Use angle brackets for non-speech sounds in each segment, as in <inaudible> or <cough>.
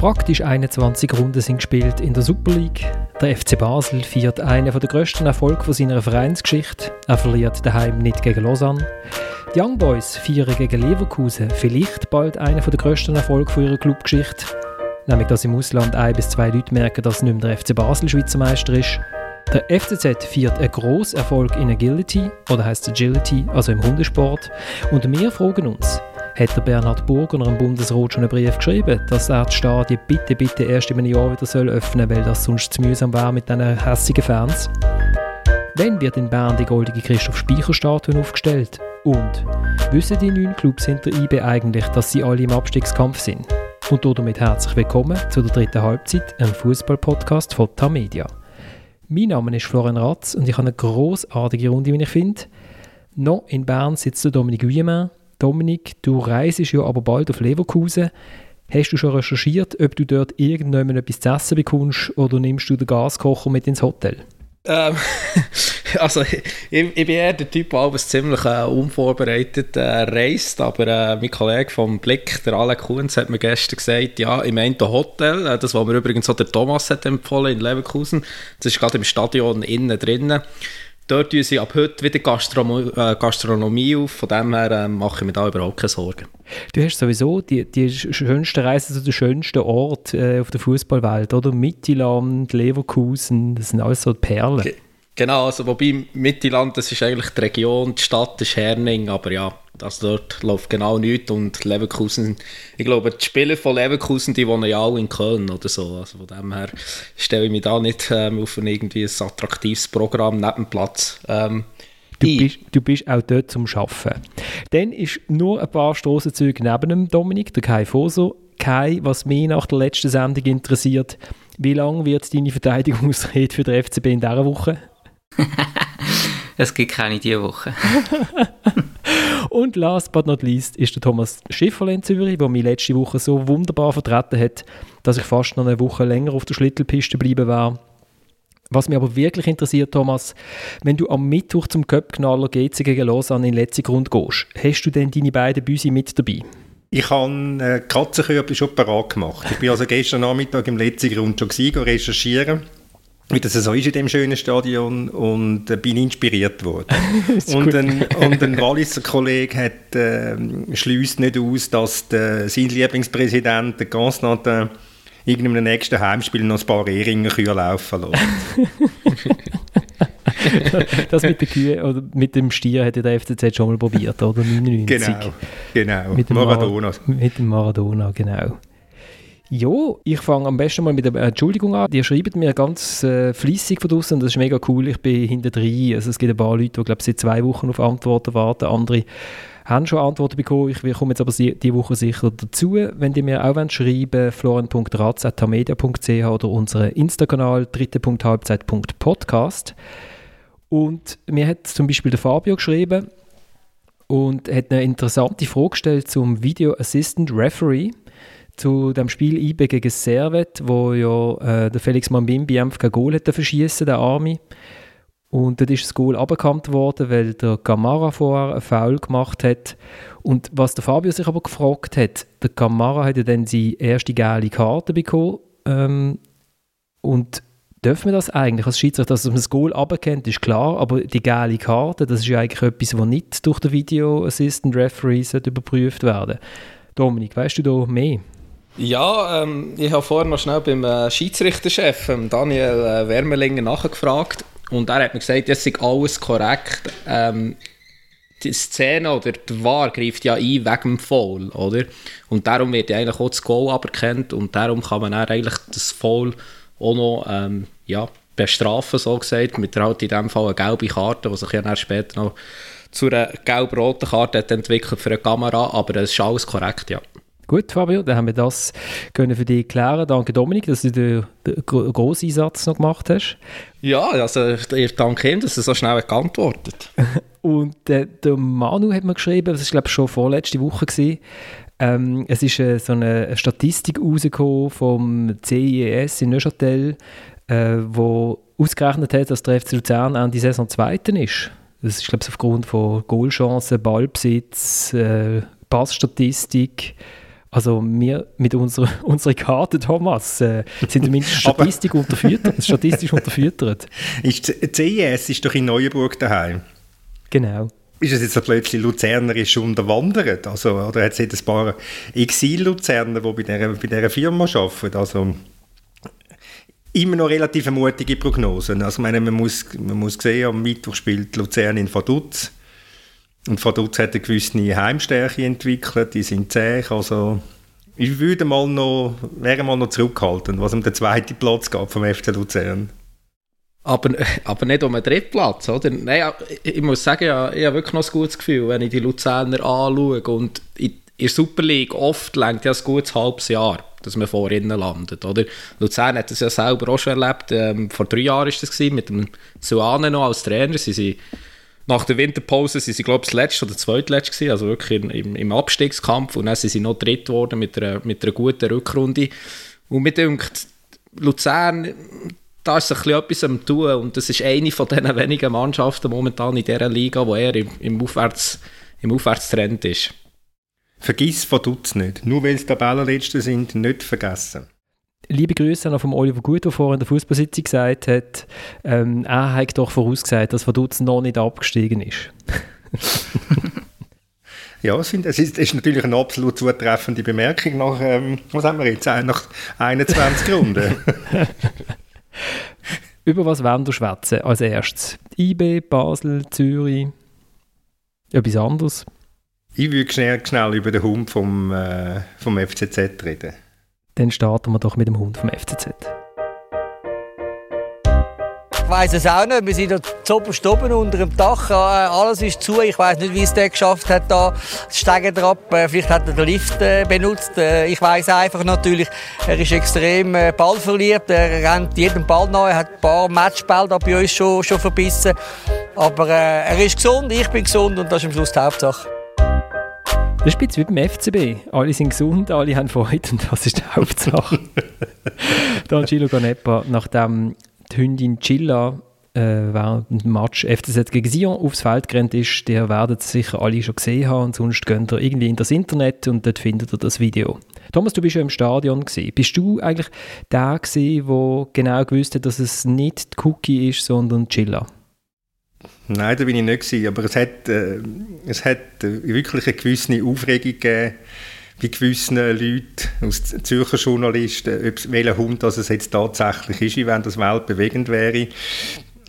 Praktisch 21 Runden sind gespielt in der Super League. Der FC Basel feiert einen der grössten Erfolge seiner Vereinsgeschichte. Er verliert daheim nicht gegen Lausanne. Die Young Boys feiern gegen Leverkusen vielleicht bald einen der grössten Erfolge ihrer Clubgeschichte. Nämlich, dass im Ausland ein bis zwei Leute merken, dass nicht mehr der FC Basel Schweizer Meister ist. Der FCZ feiert einen grossen Erfolg in Agility, oder heißt Agility, also im Hundesport. Und wir fragen uns, hat der Bernhard Burger im Bundesrat schon einen Brief geschrieben, dass er die Stadien bitte, bitte erst in einem Jahr wieder öffnen soll, weil das sonst zu mühsam wäre mit diesen hässigen Fans? Wann wird in Bern die goldige Christoph Speicher-Statue aufgestellt? Und wissen die neun Clubs hinter IB eigentlich, dass sie alle im Abstiegskampf sind? Und damit herzlich willkommen zu der dritten Halbzeit, einem Fußball-Podcast von Tamedia. Mein Name ist Florian Ratz und ich habe eine großartige Runde, wie ich finde. Noch in Bern sitzt Dominik Wiemann, Dominik, du reist ja aber bald auf Leverkusen. Hast du schon recherchiert, ob du dort irgendjemand etwas zu essen bekommst oder nimmst du den Gaskocher mit ins Hotel? Ähm, <laughs> also ich, ich, bin eher der Typ, der ziemlich äh, unvorbereitet äh, reist, aber äh, mein Kollege vom Blick, der Alec Kunz, hat mir gestern gesagt, ja, im einen Hotel, äh, das, was mir übrigens auch der Thomas hat empfohlen in Leverkusen, das ist gerade im Stadion innen drinnen, dort tun sie ab heute wieder Gastronomie, äh, Gastronomie auf. Von dem her äh, mache ich mir da überhaupt keine Sorgen. Du hast sowieso die, die schönste Reise zu den schönsten Ort äh, auf der Fußballwelt, oder? Mittelland, Leverkusen, das sind alles so Perlen. Ge genau, also wobei Mittelland, das ist eigentlich die Region, die Stadt ist Herning, aber ja, also dort läuft genau nichts und Leverkusen, ich glaube, die Spieler von Leverkusen, die wohnen ja alle in Köln oder so. Also von dem her stelle ich mich da nicht ähm, auf ein irgendwie ein attraktives Programm neben dem Platz. Ähm, Du bist, du bist, auch dort zum Arbeiten. Dann ist nur ein paar Strassenzüge neben dem Dominik, der Kai Foso. Kai, was mich nach der letzten Sendung interessiert, wie lange wird deine Verteidigungsrede für den FCB in dieser Woche? <laughs> es gibt keine diese Woche. <laughs> Und last but not least ist der Thomas Schifferle in Zürich, der mich letzte Woche so wunderbar vertreten hat, dass ich fast noch eine Woche länger auf der Schlittelpiste bleiben war. Was mich aber wirklich interessiert, Thomas, wenn du am Mittwoch zum Köpfknaller GC gegen Lausanne in den letzten Grund gehst, hast du denn deine beiden Büsi mit dabei? Ich habe äh, Katzenkörbchen schon parat gemacht. Ich bin also gestern Nachmittag im letzten Grund schon gewesen, recherchieren wie das so ist in dem schönen Stadion und äh, bin inspiriert worden. <laughs> und, ein, und ein Walliser Kollege hat, äh, schließt nicht aus, dass der, sein Lieblingspräsident, der Constantin, irgendeinem nächsten Heimspiel noch ein paar Ehringer laufen lässt. <laughs> das mit der Kühe oder mit dem Stier hätte der FCZ schon mal probiert, oder? <laughs> 99. Genau, genau. Mit dem Maradona. Mar mit dem Maradona, genau. Ja, ich fange am besten mal mit der Entschuldigung an. Die schreiben mir ganz äh, fließig von draußen, das ist mega cool. Ich bin hinter drin. Also es gibt ein paar Leute, die glaube seit zwei Wochen auf Antworten warten. Andere haben schon Antworten bekommen. Ich komme jetzt aber diese Woche sicher dazu. Wenn die mir auch schreiben florian.ratz.media.ch oder unseren Insta-Kanal dritte.halbzeit.podcast. Und mir hat zum Beispiel der Fabio geschrieben und hat eine interessante Frage gestellt zum Video Assistant Referee zu dem Spiel IB gegen Servet, wo ja äh, der Felix Mambimbi einfach kein Goal hätte verschießen, der Army. Und dort ist das Goal aberkannt worden, weil der Gamara vorher einen Foul gemacht hat. Und was der Fabio sich aber gefragt hat, der Gamara hat ja dann seine erste gelbe Karte bekommen. Ähm, und dürfen wir das eigentlich als Schiedsrichter, dass man das Goal aberkennt, ist klar, aber die gelbe Karte, das ist ja eigentlich etwas, was nicht durch den Video Assistant Referee überprüft werden Dominik, weißt du da mehr? Ja, ähm, ich habe vorher noch schnell beim äh, Schiedsrichterchef, ähm, Daniel äh, Wermelinger, nachgefragt. Und er hat mir gesagt, es sei alles korrekt. Ähm, die Szene oder der War greift ja ein wegen dem Foul, oder? Und darum wird ja eigentlich auch das Goal aberkannt und darum kann man dann eigentlich das Foul auch noch ähm, ja, bestrafen, so gesagt, mit halt in dem Fall eine gelbe Karte, die sich ja dann später noch zu einer gelb-roten Karte entwickelt für eine Kamera, aber es ist alles korrekt, ja. Gut, Fabio, dann haben wir das können für dich klären. Danke, Dominik, dass du den, den grossen Einsatz noch gemacht hast. Ja, also ich danke ihm, dass er so schnell geantwortet <laughs> Und äh, der Manu hat mir geschrieben, das war glaube ich schon vorletzte Woche, gewesen, ähm, es ist äh, so eine Statistik rausgekommen vom CIES in Neuchâtel, äh, wo ausgerechnet hat, dass der FC Luzern an die Saison Zweiten ist. Das ist, glaube ich, aufgrund von Goalchancen, Ballbesitz, äh, Passstatistik Also wir mit unserer, <laughs> unserer Karte, Thomas, äh, sind zumindest statistisch unterfüttert. <laughs> Statistisch unterfüttert. Ist CIS ist doch in Neuenburg daheim. Genau. Ist es jetzt plötzlich Luzernerisch unterwandert? Also, oder hat es jetzt ein paar Exil-Luzerner, die bei dieser, bei dieser Firma arbeiten? Also, immer noch relativ mutige Prognosen. Also, meine, man, muss, man muss sehen, am Mittwoch spielt Luzern in Vaduz. Und Vaduz hat eine gewisse Heimstärke entwickelt, die sind zäh. Also, ich würde mal noch, wäre mal noch zurückhaltend, was um den zweiten Platz geht vom FC Luzern. Aber, aber nicht um einen Drittplatz, oder? Nein, ich muss sagen, ich habe wirklich noch ein gutes Gefühl, wenn ich die Luzerner anschaue. Und in, in der Super League oft längt ja ein gutes halbes Jahr, dass man vor ihnen landet, oder? Luzern hat das ja selber auch schon erlebt. Ähm, vor drei Jahren war das gewesen, mit dem Suane noch als Trainer. Sie sind nach der Winterpause sind sie, glaube ich, das letzte oder zweitletzte gewesen, also wirklich im, im Abstiegskampf. Und dann sind sie noch dritt geworden mit einer, mit einer guten Rückrunde. Und mir denkt, Luzern, da ist sich etwas am tun und das ist eine von den wenigen Mannschaften momentan in dieser Liga, wo er im, im, Aufwärts, im Aufwärtstrend ist. Vergiss von Dutz nicht. Nur weil es Tabellenletzte sind, nicht vergessen. Liebe Grüße noch von Oliver Gut, der vorhin in der Fußballsitzung gesagt hat, ähm, er hat doch vorausgesagt, dass Vaduz noch nicht abgestiegen ist. <laughs> ja, es ist, es ist natürlich eine absolut zutreffende Bemerkung nach, ähm, was haben wir jetzt, nach 21 Runden. <laughs> Über was wollen wir schwätzen als erstes? IB, Basel, Zürich? Etwas anderes? Ich würde schnell, schnell über den Hund vom, äh, vom FCZ reden. Dann starten wir doch mit dem Hund vom FCZ weiß es auch nicht. Wir sind zuoberst oben unter dem Dach. Alles ist zu. Ich weiß nicht, wie es der geschafft hat, da Steigen drauf. Äh, vielleicht hat er den Lift äh, benutzt. Äh, ich weiß einfach natürlich, er ist extrem ballverliebt. Er rennt jedem Ball nach. Er hat ein paar Matchbälle bei uns schon, schon verbissen. Aber er ist gesund, ich bin gesund und das ist am Schluss die Hauptsache. Das ist wie beim FCB. Alle sind gesund, alle haben Freude und das ist die Hauptsache. <laughs> Dann Gilo Ganepa, nachdem die Hündin Chilla äh, während dem Match FCZ gegen Sion aufs Feld gerannt ist, der werdet sicher alle schon gesehen haben und sonst geht ihr irgendwie in das Internet und dort findet ihr das Video. Thomas, du bist ja im Stadion gewesen. Bist du eigentlich der gewesen, der genau gewusst hat, dass es nicht die Cookie ist, sondern Chilla? Nein, da bin ich nicht gewesen, aber es hat, äh, es hat wirklich eine gewisse Aufregung gegeben bei gewissen Leuten, aus Zürcher Journalisten, ob welcher Hund das es jetzt tatsächlich ist, wenn das weltbewegend wäre.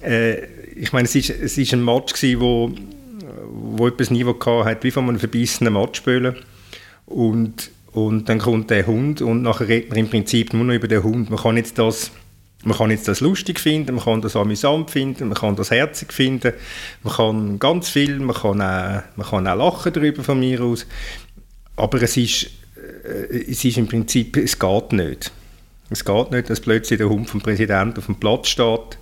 Äh, ich meine, es ist, ist ein Match gewesen, wo, wo etwas Niveau hat, wie von einem verbissenen Matchspieler. Und, und dann kommt der Hund und nachher redet man im Prinzip nur noch über den Hund. Man kann jetzt das man kann jetzt das lustig finden, man kann das amüsant finden, man kann das herzig finden, man kann ganz viel, man kann auch, man kann auch lachen darüber von mir aus. Aber es ist, äh, es ist im Prinzip, es geht nicht. Es geht nicht, dass plötzlich der Hund vom Präsidenten auf dem Platz steht,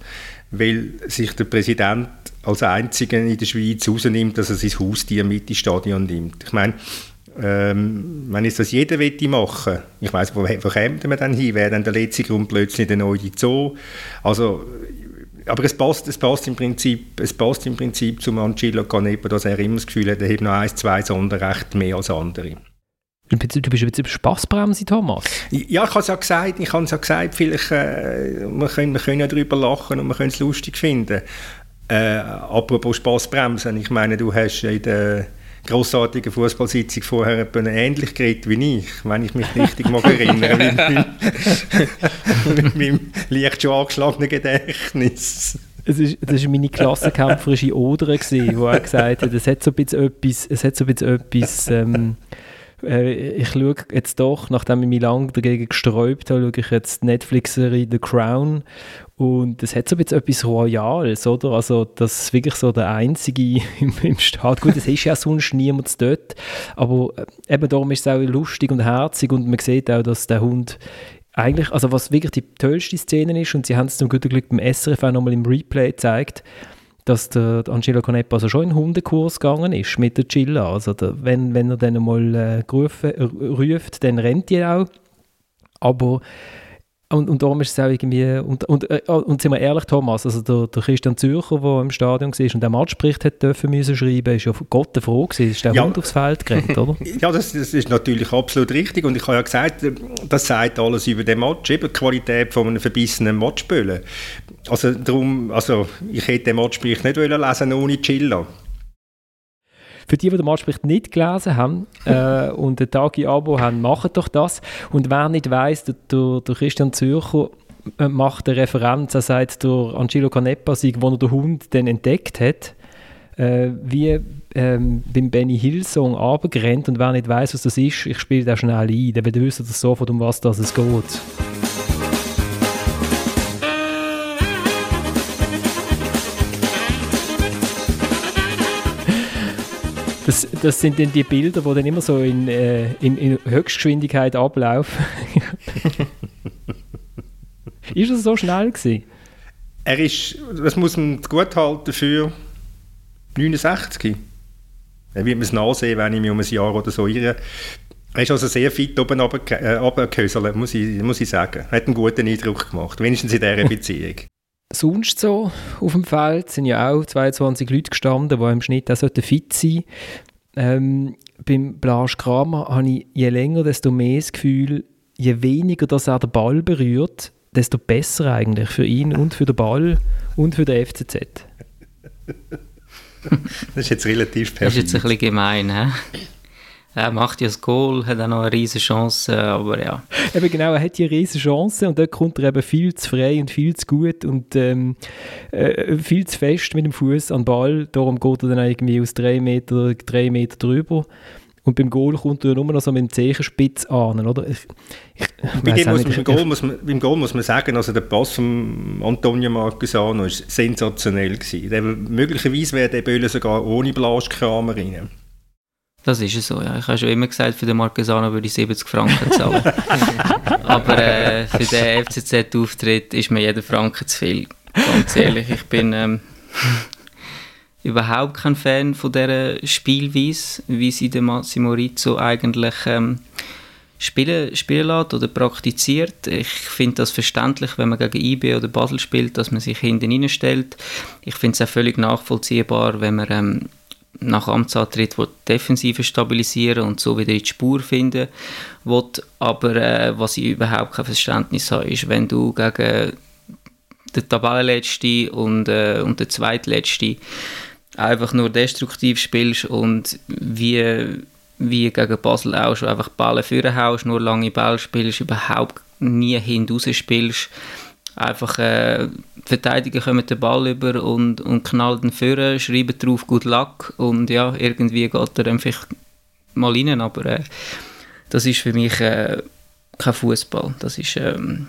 weil sich der Präsident als einziger in der Schweiz rausnimmt, dass er sein Haustier mit ins Stadion nimmt. Ich meine, ähm, wenn es das jeder wette machen, ich weiß, wo, wo kämen wir dann hin? Wäre dann der letzte Grund plötzlich der neue Zoo? Also, aber es passt, es passt im Prinzip, es passt im Prinzip zum Angelo Canepa, dass er immer das Gefühl hat, er hat noch ein, zwei Sonderrechte mehr als andere. Du bist jetzt Spaßbremse, Thomas? Ja, ich habe es ja gesagt, ich habe es ja gesagt, vielleicht, äh, wir, können, wir können ja darüber lachen und wir können es lustig finden. Äh, apropos Spaßbremsen, ich meine, du hast in der grossartigen Fußballsitzung vorher ähnlich geredet wie ich, wenn ich mich richtig mag erinnern, mit, meinem, <laughs> mit meinem leicht schon angeschlagenen Gedächtnis. Es ist, das war meine klassenkämpferische Oder, wo er gesagt hat, es hat so ein bisschen etwas, es hat so ein bisschen etwas ähm, äh, ich schaue jetzt doch, nachdem ich mich lange dagegen gesträubt habe, schaue ich jetzt die Netflix-Serie The Crown und es hat so etwas Royales, oder? Also, das ist wirklich so der Einzige <laughs> im, im Staat. Gut, es ist ja sonst niemand dort, aber äh, eben darum ist es auch lustig und herzig und man sieht auch, dass der Hund eigentlich, also was wirklich die tollste Szene ist und sie haben es zum guten Glück beim SRF auch nochmal im Replay gezeigt, dass der Angelo Canepa also schon in den Hundekurs gegangen ist mit der Chilla. Also der, wenn, wenn er dann mal äh, äh, ruft, dann rennt er auch. Aber Und, und darum ist es auch irgendwie, und, und, äh, und sind wir ehrlich, Thomas, also der, der Christian Zürcher, der im Stadion war und der Matchbericht hat dürfen müssen schreiben, ist ja Gott froh gewesen, ist der ja. Hund aufs Feld gerannt, oder? <laughs> ja, das, das, ist natürlich absolut richtig und ich habe ja gesagt, das sagt alles über den Match, eben die Qualität von einem verbissenen Matchböllen. Also darum, also ich hätte den Matchbericht nicht lesen ohne Chilla. Für die, die den Matchbericht nicht gelesen haben äh, <laughs> und ein Tagi-Abo haben, machen doch das. Und wer nicht weiss, der, der, der Christian Zürcher äh, macht eine Referenz, er sagt, der Angelo Canepa, wo er den Hund dann entdeckt hat, äh, wie ähm, beim Benny Hill Song runtergerannt und wer nicht weiss, was das ist, ich spiele das schnell ein, dann wissen das sofort, um was das es geht. Das, das sind dann die Bilder, die dann immer so in, äh, in, in Höchstgeschwindigkeit ablaufen. <laughs> ist er so schnell gewesen? Er ist, das muss man gut halten für 69. Er wird mir es nachsehen, wenn ich mich um ein Jahr oder so irre. Er ist also sehr fit oben äh, muss ich, muss ich sagen. Er hat einen guten Eindruck gemacht, wenigstens in dieser <laughs> Beziehung. Sonst so auf dem Feld sind ja auch 22 Leute gestanden, die im Schnitt auch fit sein ähm, Beim Blasch Kramer habe ich je länger, desto mehr das Gefühl, je weniger dass er den Ball berührt, desto besser eigentlich für ihn und für den Ball und für den FCZ. das ist jetzt relativ perfekt. Das ist jetzt ein bisschen gemein, he? Er macht ja das Goal, hat auch noch eine riesige Chance, aber ja. Eben genau, er hat die riesige Chance und dort kommt er eben viel zu frei und viel zu gut und ähm, äh, viel zu fest mit dem Fuß an den Ball. Darum geht er dann irgendwie aus drei Meter, drei Meter drüber. Und beim Goal kommt er nur noch so mit dem Zehenspitz an, oder? Ich, ich, Bei dem muss man, beim, Goal muss man, beim Goal muss man sagen, also der Pass von Antonio Marquesano war sensationell. Gewesen. Der, möglicherweise wäre der Böhle sogar ohne Blaschkramer rein. Das ist es so, ja. Ich habe schon immer gesagt, für den Marquesano würde ich 70 Franken zahlen. <laughs> Aber äh, für den FCZ-Auftritt ist mir jeder Franken zu viel. Ganz ehrlich, ich bin ähm, überhaupt kein Fan von dieser Spielweise, wie sie der Massimo Rizzo eigentlich ähm, spielen, spielen lässt oder praktiziert. Ich finde das verständlich, wenn man gegen IB oder Basel spielt, dass man sich hinten reinstellt. Ich finde es auch völlig nachvollziehbar, wenn man ähm, nach Amtsantritt will die Defensive stabilisieren und so wieder in die Spur finden will. Aber äh, was ich überhaupt kein Verständnis habe, ist, wenn du gegen den Tabellenletzten und, äh, und den Zweitletzten einfach nur destruktiv spielst und wie, wie gegen Basel auch schon einfach Ballen führen haust, nur lange Ball spielst, überhaupt nie hinaus spielst einfach äh, Verteidiger kommen den Ball über und, und knallen den Führer, schreiben drauf Good Luck und ja, irgendwie geht er einfach mal rein, aber äh, das ist für mich äh, kein Fußball. Das ist ähm,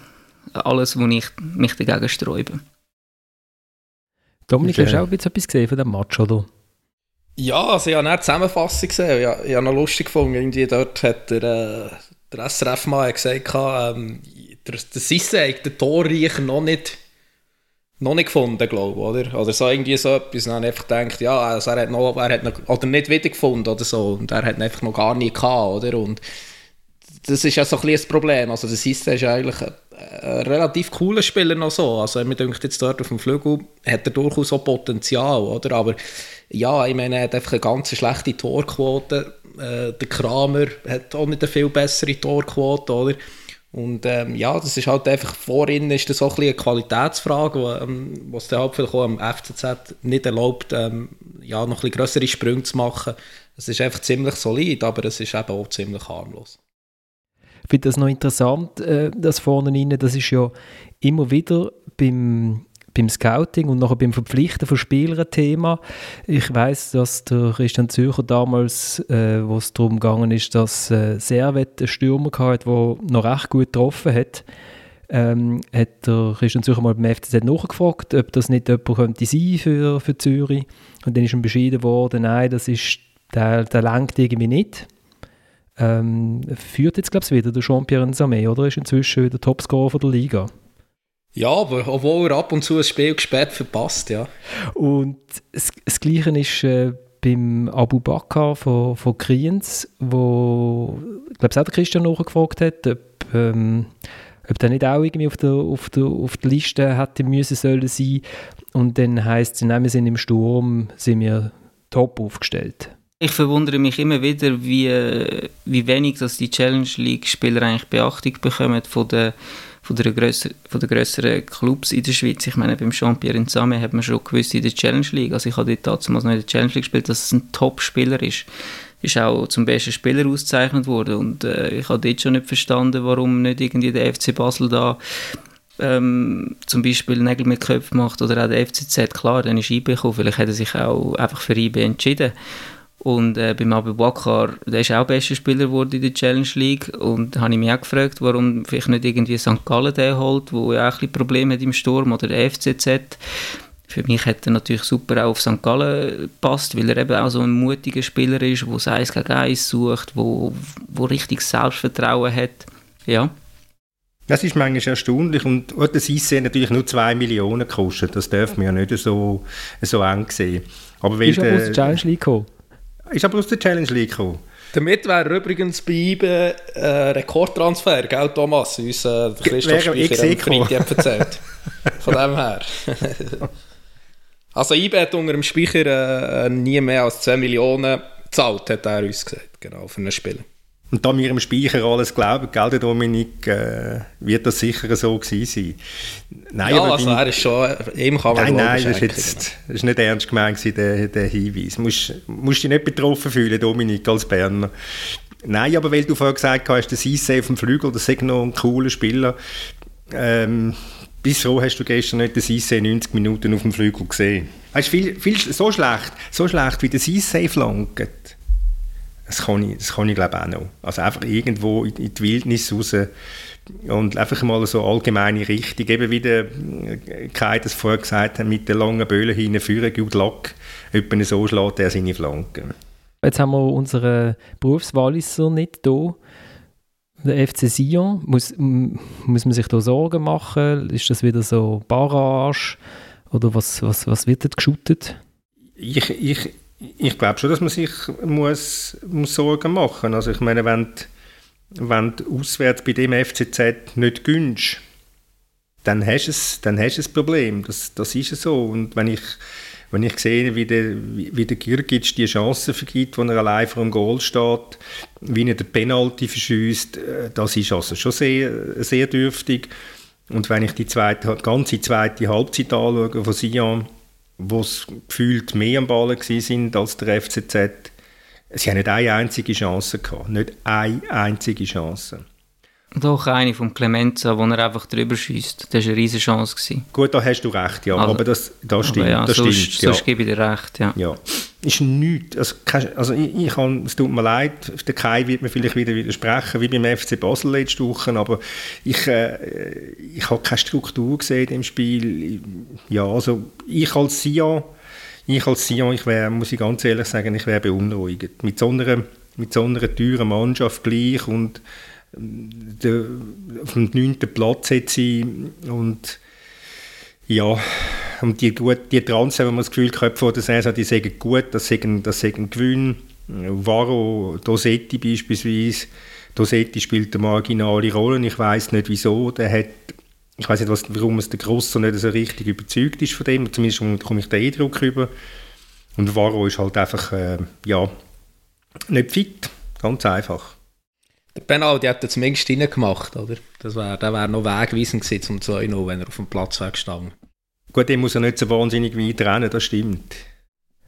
alles, wo ich mich dagegen sträube. Dominik, hast du auch etwas gesehen von dem Match, oder? Ja, also ich habe eine Zusammenfassung gesehen. Ich, ich habe noch lustig gefunden, irgendwie dort hat der, äh, der SRF-Mann gesagt, ähm, der, der Sisse hat den Torreicher noch nicht, noch nicht gefunden, glaube ich, oder? Oder so irgendwie so etwas. Und dann einfach gedacht, ja, also er hat noch, er hat noch, oder nicht wiedergefunden oder so. Und er hat ihn einfach noch gar nie gehabt, oder? Und das ist ja so ein bisschen das Problem. Also der Sisse ist eigentlich ein, ein, relativ cooler Spieler noch so. Also mir denkt jetzt dort auf dem Flügel hat er durchaus auch Potenzial, oder? Aber ja, ich meine, er hat einfach eine ganz schlechte Torquote. Äh, der Kramer hat auch nicht eine viel bessere Torquote, oder? Und ähm, ja, das ist halt einfach, vorhin ist das so ein eine Qualitätsfrage, ähm, was der halt vielleicht auch am FCZ nicht erlaubt, ähm, ja, noch ein bisschen grössere Sprünge zu machen. Es ist einfach ziemlich solid, aber es ist eben auch ziemlich harmlos. Ich finde das noch interessant, äh, das vorne rein, das ist ja immer wieder beim beim Scouting und nachher beim Verpflichten von Spielern Thema. Ich weiß, dass der Christian Zürcher damals, äh, wo es darum gegangen ist, dass äh, Servet einen Stürmer hatte, der noch recht gut getroffen hat, ähm, hat der Christian Zürcher mal beim FCZ nachgefragt, ob das nicht jemand könnte sein für, für Zürich. Und dann ist ihm beschieden worden, nein, das ist, der, der lenkt irgendwie nicht. Ähm, führt jetzt, glaube ich, wieder der Jean-Pierre Nzame, oder? Ist inzwischen wieder Topscorer der Liga. Ja, aber obwohl er ab und zu ein Spiel gesperrt verpasst, ja. Und das, das Gleiche ist äh, beim Abu Bakr von, von Kriens, wo, ich glaube, auch der Christian nachgefragt hat, ob, ähm, ob der nicht auch irgendwie auf der, auf der, auf der Liste hätte müssen sollen sein. Und dann heisst es, wir sind im Sturm, sind wir top aufgestellt. Ich verwundere mich immer wieder, wie, wie wenig dass die Challenge League-Spieler eigentlich Beachtung bekommen von den von der, grösser, von Clubs in der Schweiz. Ich meine, beim Jean-Pierre Nzame hat man schon gewusst in der Challenge League, also ich habe dort damals noch in der Challenge League gespielt, dass es ein Top-Spieler ist. Ist auch zum besten Spieler ausgezeichnet worden. Und äh, ich habe dort schon nicht verstanden, warum nicht irgendwie der FC Basel da ähm, zum Beispiel Nägel mit Köpfen macht oder auch der FCZ, klar, dann ist IB gekommen, vielleicht hat er sich auch einfach für IB entschieden und äh, beim Abu Bakr, der ist auch bester Spieler geworden in der Challenge League. Und da habe ich mich auch gefragt, warum vielleicht nicht irgendwie St. Gallen den holt, wo ja auch ein bisschen Probleme hat im Sturm, oder der FCZ. Für mich hätte er natürlich super auch auf St. Gallen gepasst, weil er eben auch so ein mutiger Spieler ist, der Eis gegen Eis sucht, wo, wo richtig Selbstvertrauen hat. Ja. Das ist manchmal erstaunlich und das Eissee natürlich nur 2 Millionen gekostet. Das darf man ja nicht so, so eng sehen. Aber weil ist er aus der Challenge League gekommen? Ist aber aus der Challenge League gekommen. Damit wäre übrigens bei IBE äh, Rekordtransfer, gell Thomas? Uns äh, Christoph Speicher am Freitag erzählt. Von dem her. <laughs> also IBE hat unter dem Speicher äh, nie mehr als 2 Millionen gezahlt, hat er uns gesagt, genau, für ein Spiel. Und da wir im Speicher alles glauben, gell, Dominik, äh, wird das sicher so gewesen sein. Nein, ja, aber also er ist schon, ihm kann man Nein, nein, das ist, jetzt, das ist nicht ernst gemeint der, der Hinweis. Du musst, musst dich nicht betroffen fühlen, Dominik, als Berner. Nein, aber weil du vorher gesagt hast, der Sisse auf dem Flügel, das ist noch ein cooler Spieler. Ähm, bis froh hast du gestern nicht den Sisse 90 Minuten auf dem Flügel gesehen. Weißt, viel, viel, so schlecht, so schlecht wie der Sisse flankt das kann ich, das kann ich glaube auch noch. Also einfach irgendwo in, in die Wildnis raus und einfach mal so allgemeine Richtung, eben wie der äh, Kai das vorher gesagt hat, mit den langen Böllen hinführen, gut Lack, etwa so schlägt er seine Flanken. Jetzt haben wir unseren Berufswalliser nicht hier. Der FC Sion, muss, muss man sich da Sorgen machen? Ist das wieder so Barrage? Oder was, was, was wird dort geschüttet? Ich, ich, ich glaube schon, dass man sich muss, muss Sorgen machen muss. Also ich meine, wenn, wenn du auswärts bei dem FCZ nicht gönnst, dann hast du es, dann hast du ein Problem. Das, das ist so. Und wenn ich, wenn ich sehe, wie der, wie der Girgic die Chance vergibt, wo er allein vor dem Goal steht, wie er den Penalty verschießt, äh, das ist also schon sehr, sehr dürftig. Und wenn ich die zweite, ganze zweite Halbzeit anschaue von Sion, wo es gefühlt mehr am Ball sind als der FCZ, sie haben nicht eine einzige Chance gehabt. Nicht eine einzige Chance. Doch, eine vom Clemenza, wo er einfach drüber schießt. Das war eine riesige Chance. Gewesen. Gut, da hast du recht, ja. Also, aber das, das stimmt. Ja, das sonst, stimmt ja. sonst gebe ich dir recht, ja. ja. Ist nichts. Also, also ich, ich kann, es tut mir leid, der Kai wird mir vielleicht wieder widersprechen, wie beim FC Basel letzte Woche, aber ich, äh, ich habe keine Struktur gesehen im Spiel. Ja, also ich als Sion, ich als Sion, ich wär, muss ich ganz ehrlich sagen, ich wäre beunruhigt. Mit so einer, mit so einer teuren Mannschaft gleich und der, auf dem neunten Platz hat sie und ja, und die, gut, die Transfer, wenn man das Gefühl hat, vor der Saison, die sagen gut, das sagen, das sagen Gewinn. Varo, Dosetti beispielsweise, Dosetti spielt eine marginale Rolle, ich weiß nicht wieso, der hat, ich weiß nicht, was, warum es der Grosser nicht so richtig überzeugt ist von dem, zumindest komme ich den Eindruck über. Und Varo ist halt einfach, äh, ja, nicht fit, ganz einfach. Der Penalty hat er zumindest gemacht, oder? Das wär, der wäre noch wegweisend gewesen zum 2-0, wenn er auf dem Platz wäre gestanden. Gut, der muss ja nicht so wahnsinnig weit rennen, das stimmt.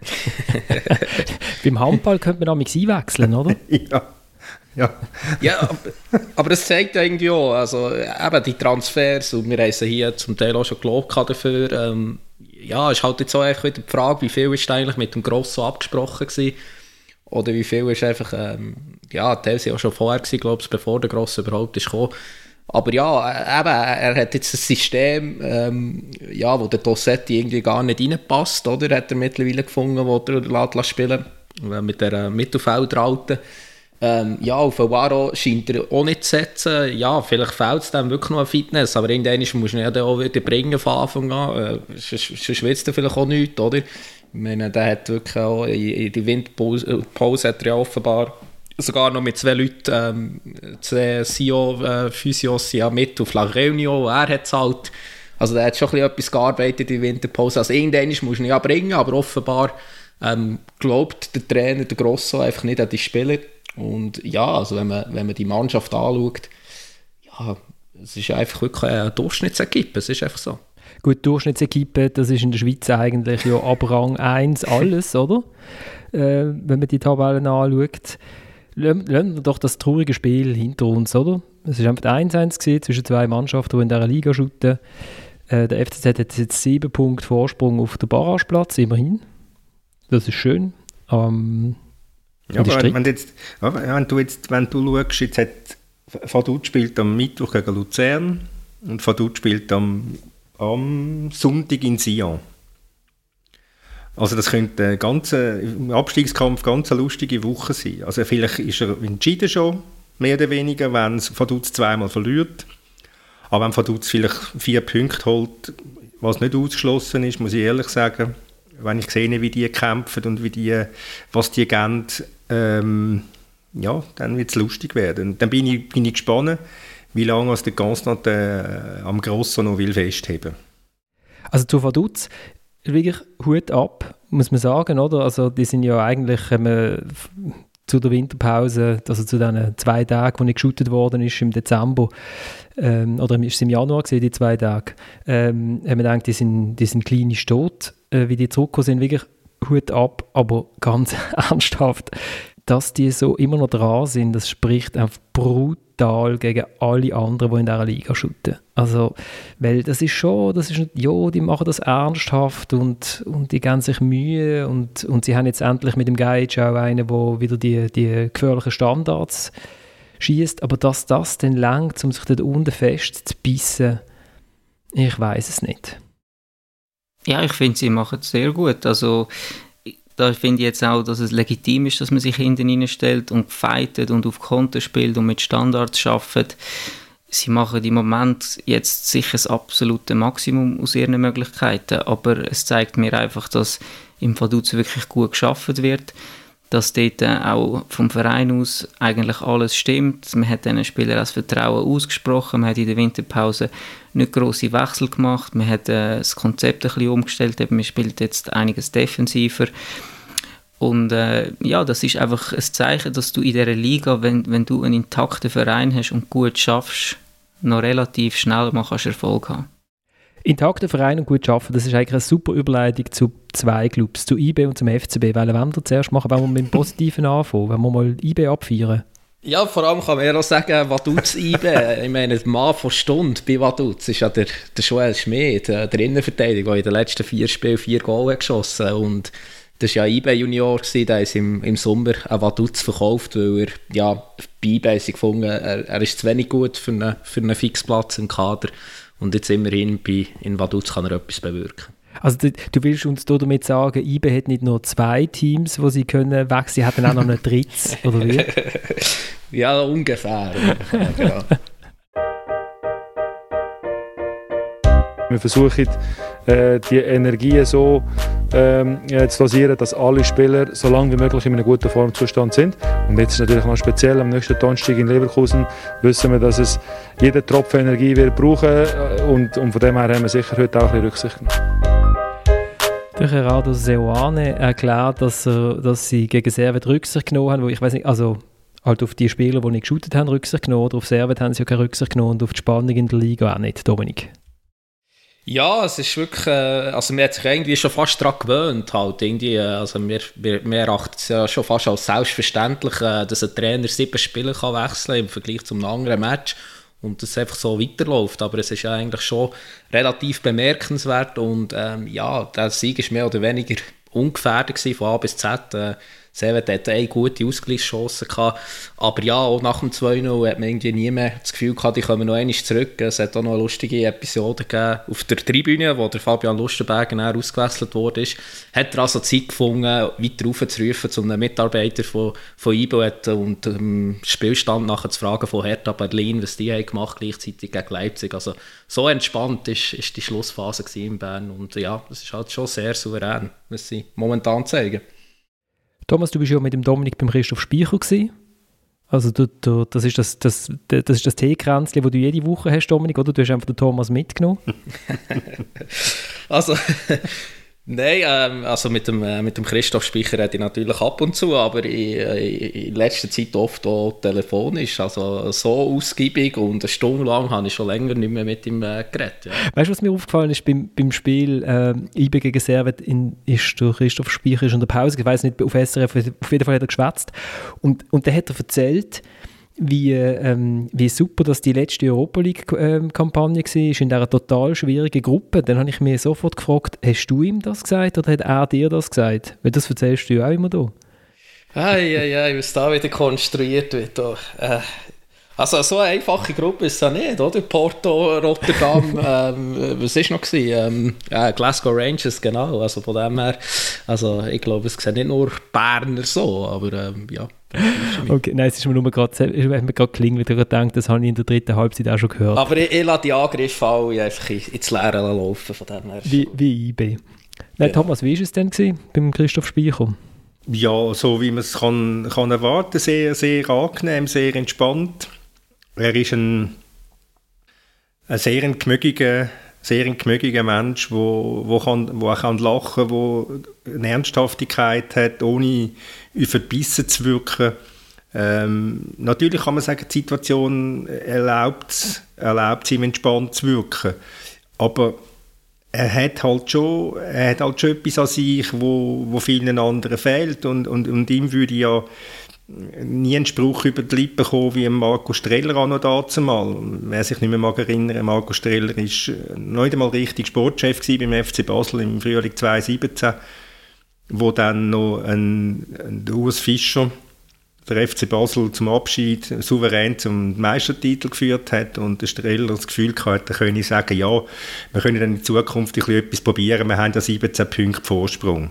<laughs> Beim Handball könnte man auch einwechseln, oder? <laughs> ja. Ja, ja aber, das zeigt irgendwie auch, also eben die Transfers, und wir haben sie hier zum Teil auch schon gelobt dafür, ähm, ja, ist halt jetzt auch einfach wieder die Frage, wie viel ist eigentlich mit dem Grosso abgesprochen gewesen, oder wie viel ist einfach, ähm, ja, teilweise auch schon vorher gewesen, glaube ich, bevor der Grosse überhaupt ist gekommen. Aber ja, äh, eben, er hat jetzt ein System, ähm, ja, wo der Dossetti irgendwie gar nicht reinpasst, oder? Hat er mittlerweile gefunden, wo er lässt spielen mit der Mittelfeldraute. Ähm, ja, auf Waro scheint er auch nicht zu setzen. Ja, vielleicht fehlt es dann wirklich noch an Fitness, aber irgendwann muss man ja auch wieder bringen von Anfang an. Äh, sonst schwitzt er vielleicht auch nichts, oder? Ich meine, der hat wirklich auch in, die Windpause hat er ja offenbar sogar noch mit zwei Leuten, ähm, zwei CEO-Physios äh, ja mit auf La Reunion, er hat es halt, also der hat schon etwas gearbeitet in Winterpause, also irgendwann muss du ihn ja bringen, aber offenbar ähm, glaubt der Trainer, der Grosso, einfach nicht an die Spieler und ja, also wenn man, wenn man die Mannschaft anschaut, ja, es ist einfach wirklich eine Durchschnittsequipe, es ist einfach so. Gut, Durchschnittsequipe, das ist in der Schweiz eigentlich ja ab Rang 1 alles, <laughs> oder? Äh, wenn man die Tabellen anschaut. Lassen wir doch das traurige Spiel hinter uns, oder? Es war einfach 1-1 zwischen zwei Mannschaften, die in dieser Liga shooten. Äh, der FCZ hat jetzt sieben Punkte Vorsprung auf den Barrageplatz, immerhin. Das ist schön. Ähm, ja, aber wenn, wenn, jetzt, wenn, du jetzt, wenn du schaust, jetzt hat Vaduz spielt am Mittwoch gegen Luzern und Vaduz spielt am, am Sonntag in Sion. Also das könnte ein ganze, im Abstiegskampf ganz eine lustige Woche sein. Also vielleicht ist er entschieden schon, mehr oder weniger, wenn Vaduz zweimal verliert. Aber wenn Vaduz vielleicht vier Punkte holt, was nicht ausgeschlossen ist, muss ich ehrlich sagen, wenn ich sehe, wie die kämpfen und wie die, was die geben, ähm, ja, dann wird es lustig werden. Dann bin ich, bin ich gespannt, wie lange der Constant äh, am Grossen noch will festheben Also zu Vaduz, wirklich Hut ab, muss man sagen, oder? Also die sind ja eigentlich ähm, zu der Winterpause, also zu den zwei Tagen, wo nicht geshootet worden ist im Dezember, ähm, oder ist es im Januar gewesen, die zwei Tage, ähm, haben wir gedacht, die sind, die sind klinisch tot, äh, wie die zurückgekommen sind, wirklich Hut ab, aber ganz <laughs> ernsthaft, dass die so immer noch dran sind, das spricht einfach brutal gegen alle anderen, die in dieser Liga shooten. Also, weil das ist schon, das ist ja, die machen das ernsthaft und, und die geben sich Mühe und, und sie haben jetzt endlich mit dem Gage auch einen, der wieder die, die gefährlichen Standards schießt, aber dass das dann langt, um sich dort unten festzubissen, ich weiß es nicht. Ja, ich finde, sie machen es sehr gut. Also da finde ich jetzt auch, dass es legitim ist, dass man sich hinten stellt und fightet und auf Konten spielt und mit Standards schafft. Sie machen im Moment jetzt sicher das absolute Maximum aus ihren Möglichkeiten, aber es zeigt mir einfach, dass im Vaduz wirklich gut geschafft wird, dass dort auch vom Verein aus eigentlich alles stimmt. Man hat diesen Spielern das Vertrauen ausgesprochen, man hat in der Winterpause nicht große Wechsel gemacht, man hat äh, das Konzept ein bisschen umgestellt, man spielt jetzt einiges defensiver und äh, ja, das ist einfach ein Zeichen, dass du in dieser Liga, wenn, wenn du einen intakten Verein hast und gut schaffst, noch relativ schnell mal kannst Erfolg haben. Intakter Verein und gut schaffen, das ist eigentlich eine super Überleitung zu zwei Clubs, zu IB und zum FCB. Weil wenn wir zuerst machen, wenn wir mit dem Positiven <laughs> anfangen, wenn wir mal IB abfeiern. Ja, vor allem kann man ja auch sagen, Vaduz IB. ich meine, der Mann von Stunde bei Vaduz ist ja der, der Joel Schmid, der Innenverteidiger, der in den letzten vier Spielen vier Goal geschossen hat. Und das war ja IB Junior, der ist im, im Sommer an Vaduz verkauft, weil er ja, bei IB gefunden er, er ist zu wenig gut für einen, für einen Fixplatz im Kader. Und jetzt immerhin bei, in Vaduz kann er etwas bewirken. Also du, du willst uns damit sagen, IBE hat nicht nur zwei Teams, wo sie können wechseln, sie hatten auch noch ein drittes, oder wie? <laughs> ja, ungefähr. genau. Wir versuchen, äh, die Energie so ähm, zu dosieren, dass alle Spieler so lange wie möglich in einem guten Formzustand sind. Und jetzt ist natürlich noch speziell am nächsten Donnerstag in Leverkusen wissen wir, dass es jeder Tropfen Energie wird brauchen äh, und, und von dem her haben wir sicher heute auch ein bisschen Rücksicht genommen. Der Gerardo Seoane erklärt, dass, er, dass sie gegen Servet Rücksicht genommen haben, wo ich weiß nicht, also halt auf die Spieler, die nicht geshootet haben, Rücksicht genommen, oder auf Servet haben sie ja keine Rücksicht genommen und auf die Spannung in der Liga auch nicht, Dominik. Ja, es ist wirklich, äh, also man hat sich irgendwie schon fast daran gewöhnt, halt irgendwie, äh, also wir, wir, wir erachten es ja schon fast als selbstverständlich, äh, dass ein Trainer sieben Spiele kann wechseln im Vergleich zu einem anderen Match und das einfach so weiterläuft, aber es ist ja eigentlich schon relativ bemerkenswert und ähm, ja, der Sieg ist mehr oder weniger ungefährdet von A bis Z, äh, Servet hat eine gute Ausgleichschance gehabt. Aber ja, auch nach dem 2-0 hat man irgendwie nie mehr das Gefühl gehabt, die kommen noch einmal zurück. Es hat auch noch eine lustige Episode gegeben auf der Tribüne, wo der Fabian Lustenberger ausgewechselt wurde. Hat er also Zeit gefunden, weiter aufzurufen zu einem Mitarbeiter von, von IBO und im Spielstand nachher zu fragen von Hertha Berlin, was die haben gemacht gleichzeitig gegen Leipzig. Also so entspannt ist, ist die Schlussphase in Bern und ja, das ist halt schon sehr souverän, was sie momentan zeigen. Thomas, du bist ja mit dem Dominik beim Christoph Speicher gewesen. Also du, du, das ist das, das, das, das Teekränzchen, das du jede Woche hast, Dominik, oder? Du hast einfach den Thomas mitgenommen. <laughs> also, Nein, ähm, also mit dem, äh, mit dem Christoph Speicher rede ich natürlich ab und zu, aber in, in letzter Zeit oft auch telefonisch. Also so ausgiebig und eine Stunde lang habe ich schon länger nicht mehr mit ihm äh, geredet. Ja. Weißt du, was mir aufgefallen ist beim, beim Spiel äh, IB gegen Servet, in, ist der Christoph Speicher ist in der Pause, ich weiß nicht, auf SRF, auf jeden Fall hat er geschwätzt und, und dann hat er erzählt, wie, ähm, wie super dass die letzte Europa League-Kampagne ähm, war, in dieser total schwierigen Gruppe. Dann habe ich mir sofort gefragt, hast du ihm das gesagt oder hat er dir das gesagt? Weil das erzählst du ja auch immer da. Eieiei, was da wieder konstruiert wird. Äh, also so eine einfache Gruppe ist es ja nicht, oder? Porto, Rotterdam, <laughs> ähm, was war noch? Ähm, äh, Glasgow Rangers, genau. Also von dem her, also ich glaube, es sehen nicht nur Berner so, aber ähm, ja. Okay, nein, es ist mir nur gerade, ich habe mir gerade klingen wieder gedacht, das habe ich in der dritten Halbzeit auch schon gehört. Aber ich, ich lasse die Angriffe alle einfach ins Leere laufen, von dem her. Wie, wie IB. Nein, ja. Thomas, wie war es denn gewesen, beim Christoph Speicher? Ja, so wie man es kann, kann erwarten, sehr, sehr angenehm, sehr entspannt. Er ist ein, ein sehr gemögiger sehr ein Mensch, wo, wo, kann, wo er kann lachen wo eine Ernsthaftigkeit hat, ohne verbissen zu wirken. Ähm, natürlich kann man sagen, die Situation erlaubt, erlaubt ihm entspannt zu wirken. Aber er hat halt schon, er hat halt schon etwas an sich, wo, wo vielen anderen fehlt. Und, und, und ihm würde ja nie einen Spruch über die Lippen bekommen wie Marco Streller an noch dazu mal. Wer sich nicht mehr mag erinnern, Marco Streller war äh, noch nicht einmal richtig Sportchef beim FC Basel im Frühling 2017, wo dann noch ein, ein Urs Fischer der FC Basel zum Abschied souverän zum Meistertitel geführt hat und der Streller das Gefühl hatte, er könne sagen, ja, wir können dann in Zukunft etwas probieren, wir haben da 17 Punkte Vorsprung.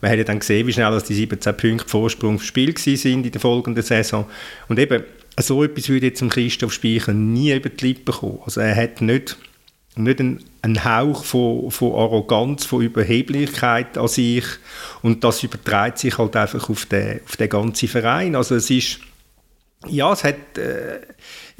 Man hat ja dann gesehen, wie schnell die 17 Punkte Vorsprung Spiel sind in der folgenden Saison. Und eben, so etwas würde jetzt Christoph Speicher nie über die Lippen kommen. Also er hat nicht, nicht einen, einen Hauch von, von Arroganz, von Überheblichkeit an sich und das überträgt sich halt einfach auf den, auf den ganzen Verein. Also es ist, ja, es hat... Äh,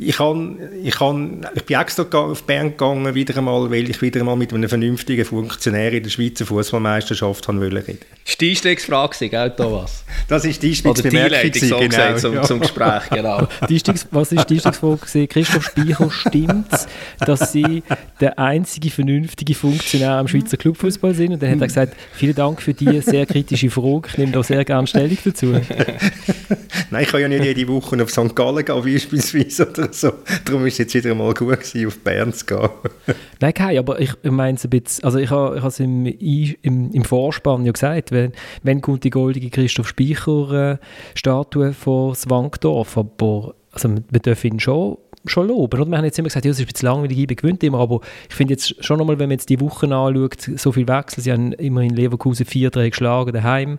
ich, kann, ich, kann, ich bin extra auf Bern gegangen, wieder einmal, weil ich wieder einmal mit einem vernünftigen Funktionär in der Schweizer Fußballmeisterschaft reden wollte. Das war die Einstiegsfrage, gell, Thomas? <laughs> Das ist die Einstiegsbemerkung, so genau, gesagt, zum, ja. zum Gespräch, genau. <laughs> Die was war die Einstiegsfrage? Christoph Speicher, stimmt es, dass Sie der einzige vernünftige Funktionär am Schweizer Clubfußball sind? Und dann hat er gesagt, vielen Dank für die sehr kritische Frage, ich nehme da sehr gerne Stellung dazu. <laughs> Nein, ich kann ja nicht jede Woche auf St. Gallen gehen, beispielsweise, oder <laughs> so. Darum ist es jetzt wieder mal gut gewesen, auf Bern zu gehen. <laughs> Nein, kein, aber ich meine es ein bisschen, also ich habe es im, im, im Vorspann ja gesagt, wenn, wenn kommt die goldige Christoph Speicher-Statue äh, vor Wankdorf, aber also wir dürfen ihn schon schon loben. Und wir haben jetzt immer gesagt, ja, es ist ein bisschen langweilig, IB gewinnt immer, aber ich finde jetzt schon nochmal, wenn man jetzt die Wochen anschaut, so viel Wechsel, sie haben immer in Leverkusen 4-3 geschlagen daheim.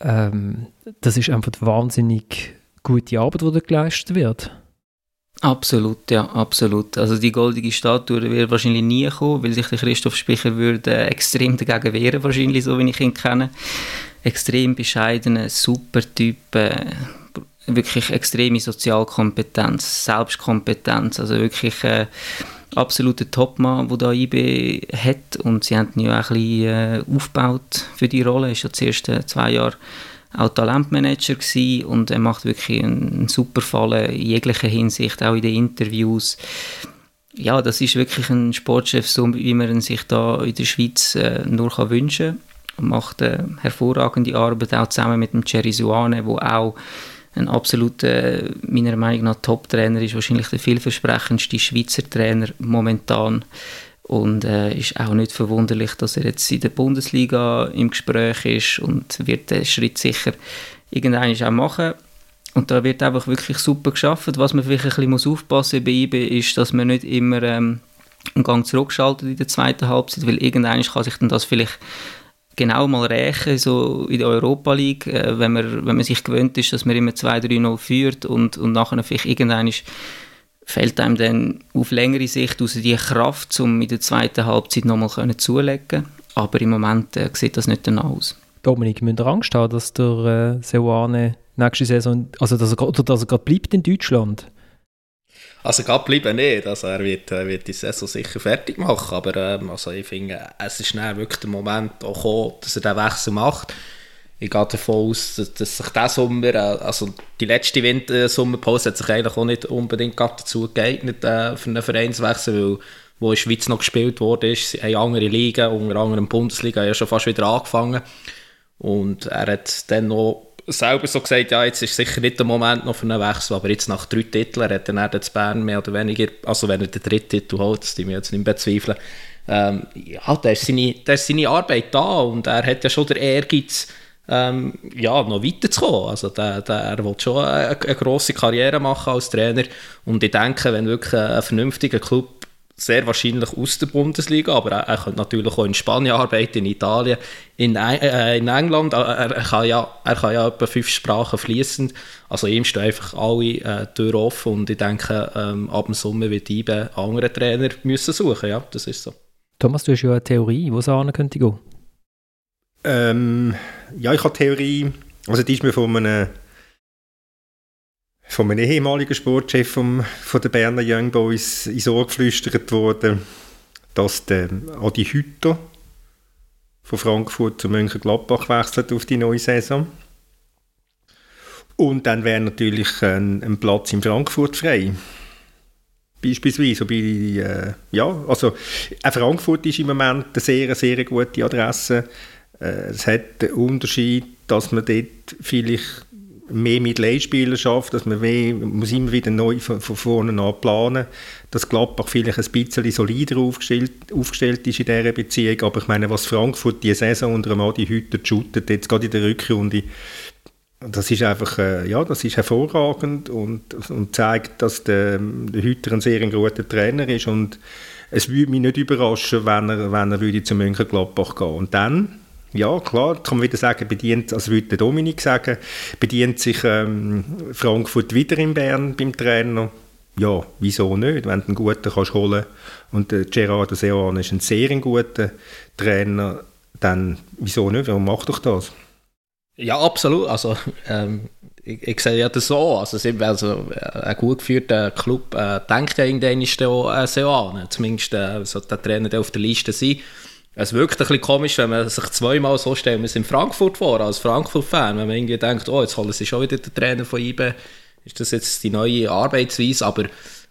Ähm, das ist einfach wahnsinnig gute Arbeit, die da geleistet wird. Absolut, ja, absolut. Also die goldige Statue wird wahrscheinlich nie kommen, weil sich der Christoph Spicher würde extrem dagegen wehren, wahrscheinlich, so wie ich ihn kenne. Extrem bescheidener, super Typ, äh, wirklich extreme Sozialkompetenz, Selbstkompetenz, also wirklich äh, absoluter Topmann, der da IB hat und sie haben ihn ja auch ein bisschen äh, aufgebaut für die Rolle, ist ja die ersten zwei Jahre auch Talentmanager gewesen und er macht wirklich einen, super Fall in jeglicher Hinsicht, auch in den Interviews. Ja, das ist wirklich ein Sportchef, so wie man ihn sich da in der Schweiz äh, nur kann wünschen kann. macht eine hervorragende Arbeit, auch zusammen mit dem Jerry Suane, wo auch ein absoluter, meiner Meinung nach, Top-Trainer ist, wahrscheinlich der vielversprechendste Schweizer Trainer momentan. Und äh, ist auch nicht verwunderlich, dass er jetzt in der Bundesliga im Gespräch ist und wird den Schritt sicher irgendwann auch machen. Und da wird einfach wirklich super geschafft. Was man vielleicht ein bisschen muss aufpassen bei IB ist, dass man nicht immer ähm, einen Gang zurückschaltet in der zweiten Halbzeit, weil irgendwann kann sich dann das vielleicht genau mal rächen, so in der Europa League, äh, wenn, man, wenn man sich gewöhnt ist, dass man immer 2-3-0 führt und, und nachher vielleicht irgendwann fehlt einem dann auf längere Sicht aus die Kraft, um in der zweiten Halbzeit nochmal zulegen Aber im Moment äh, sieht das nicht danach aus. Dominik, müsst ihr Angst haben, dass der äh, Seoane nächste Saison, also dass er, oder dass er gerade bleibt in Deutschland? Also gerade bleiben nicht, also er wird, äh, wird die Saison sicher fertig machen, aber ähm, also ich finde, es ist schnell wirklich der Moment auch gekommen, dass er den Wechsel macht. Ich gehe davon aus, dass, dass sich der Sommer, äh, also die letzte Winter-Sommerpause hat sich eigentlich auch nicht unbedingt dazu geeignet äh, für einen Vereinswechsel, weil wo in der Schweiz noch gespielt wurde, haben andere Ligen, unter anderem die Bundesliga, ja schon fast wieder angefangen. Und er hat dann noch selber so gesagt, ja, jetzt ist sicher nicht der Moment noch für einen Wechsel, aber jetzt nach drei Titeln hat er dann zu Bern mehr oder weniger, also wenn er den dritten Titel holt, das wir jetzt nicht bezweifeln, ähm, ja, da ist, seine, da ist seine Arbeit da und er hat ja schon den Ehrgeiz, ähm, ja, noch weiterzukommen. Also der, der, er will schon eine, eine grosse Karriere machen als Trainer und ich denke, wenn wirklich ein vernünftiger Club sehr wahrscheinlich aus der Bundesliga, aber er, er könnte natürlich auch in Spanien arbeiten, in Italien, in, äh, in England. Er, er, kann ja, er kann ja etwa fünf Sprachen fließend. Also ihm stehen einfach alle äh, Türen offen und ich denke, ähm, ab dem Sommer wird IBE andere Trainer müssen suchen. Ja, das ist so. Thomas, du hast ja eine Theorie, wo es an könnte gehen. Ähm, ja, ich habe Theorie, also die ist mir von einem von einem ehemaligen Sportchef vom, von der Berner Young Boys ins Ohr geflüstert worden, dass der Adi Hütter von Frankfurt zu Mönchengladbach wechselt auf die neue Saison. Und dann wäre natürlich ein, ein, Platz in Frankfurt frei. Beispielsweise. Bei, äh, ja, also auch Frankfurt ist im Moment eine sehr, sehr gute Adresse. Äh, es hat den Unterschied, dass man dort vielleicht mehr mit Leihspielern schafft, dass man mehr, muss immer wieder neu von, von vorne an planen, dass Gladbach vielleicht ein bisschen solider aufgestellt, aufgestellt ist in dieser Beziehung, aber ich meine, was Frankfurt diese Saison unter Adi Hütter shootet, jetzt gerade in der Rückrunde, das ist einfach, äh, ja, das ist hervorragend und, und zeigt, dass der, der Hütter ein sehr guter Trainer ist. Und es würde mich nicht überraschen, wenn er, wenn er würde zu Mönchengladbach gehen. Und dann ja, klar, kann man wieder sagen, bedient, also würde Dominik sagen, bedient sich ähm, Frankfurt wieder in Bern beim Trainer. Ja, wieso nicht, wenn du einen guten kannst holen. Und der Gerardo Seoane ist ein sehr guter Trainer, dann wieso nicht, warum macht doch das? Ja, absolut, also ähm, ich, ich sehe ja das so, also, also ein gut geführter Club äh, denkt ja irgendwann ist äh, Seoane, zumindest äh, so der Trainer, der auf der Liste sein es wirkt ein bisschen komisch, wenn man sich zweimal so stellt, wir sind in Frankfurt vor, als Frankfurt-Fan, wenn man irgendwie denkt, oh, jetzt holen sie schon wieder den Trainer von IBE, ist das jetzt die neue Arbeitsweise, aber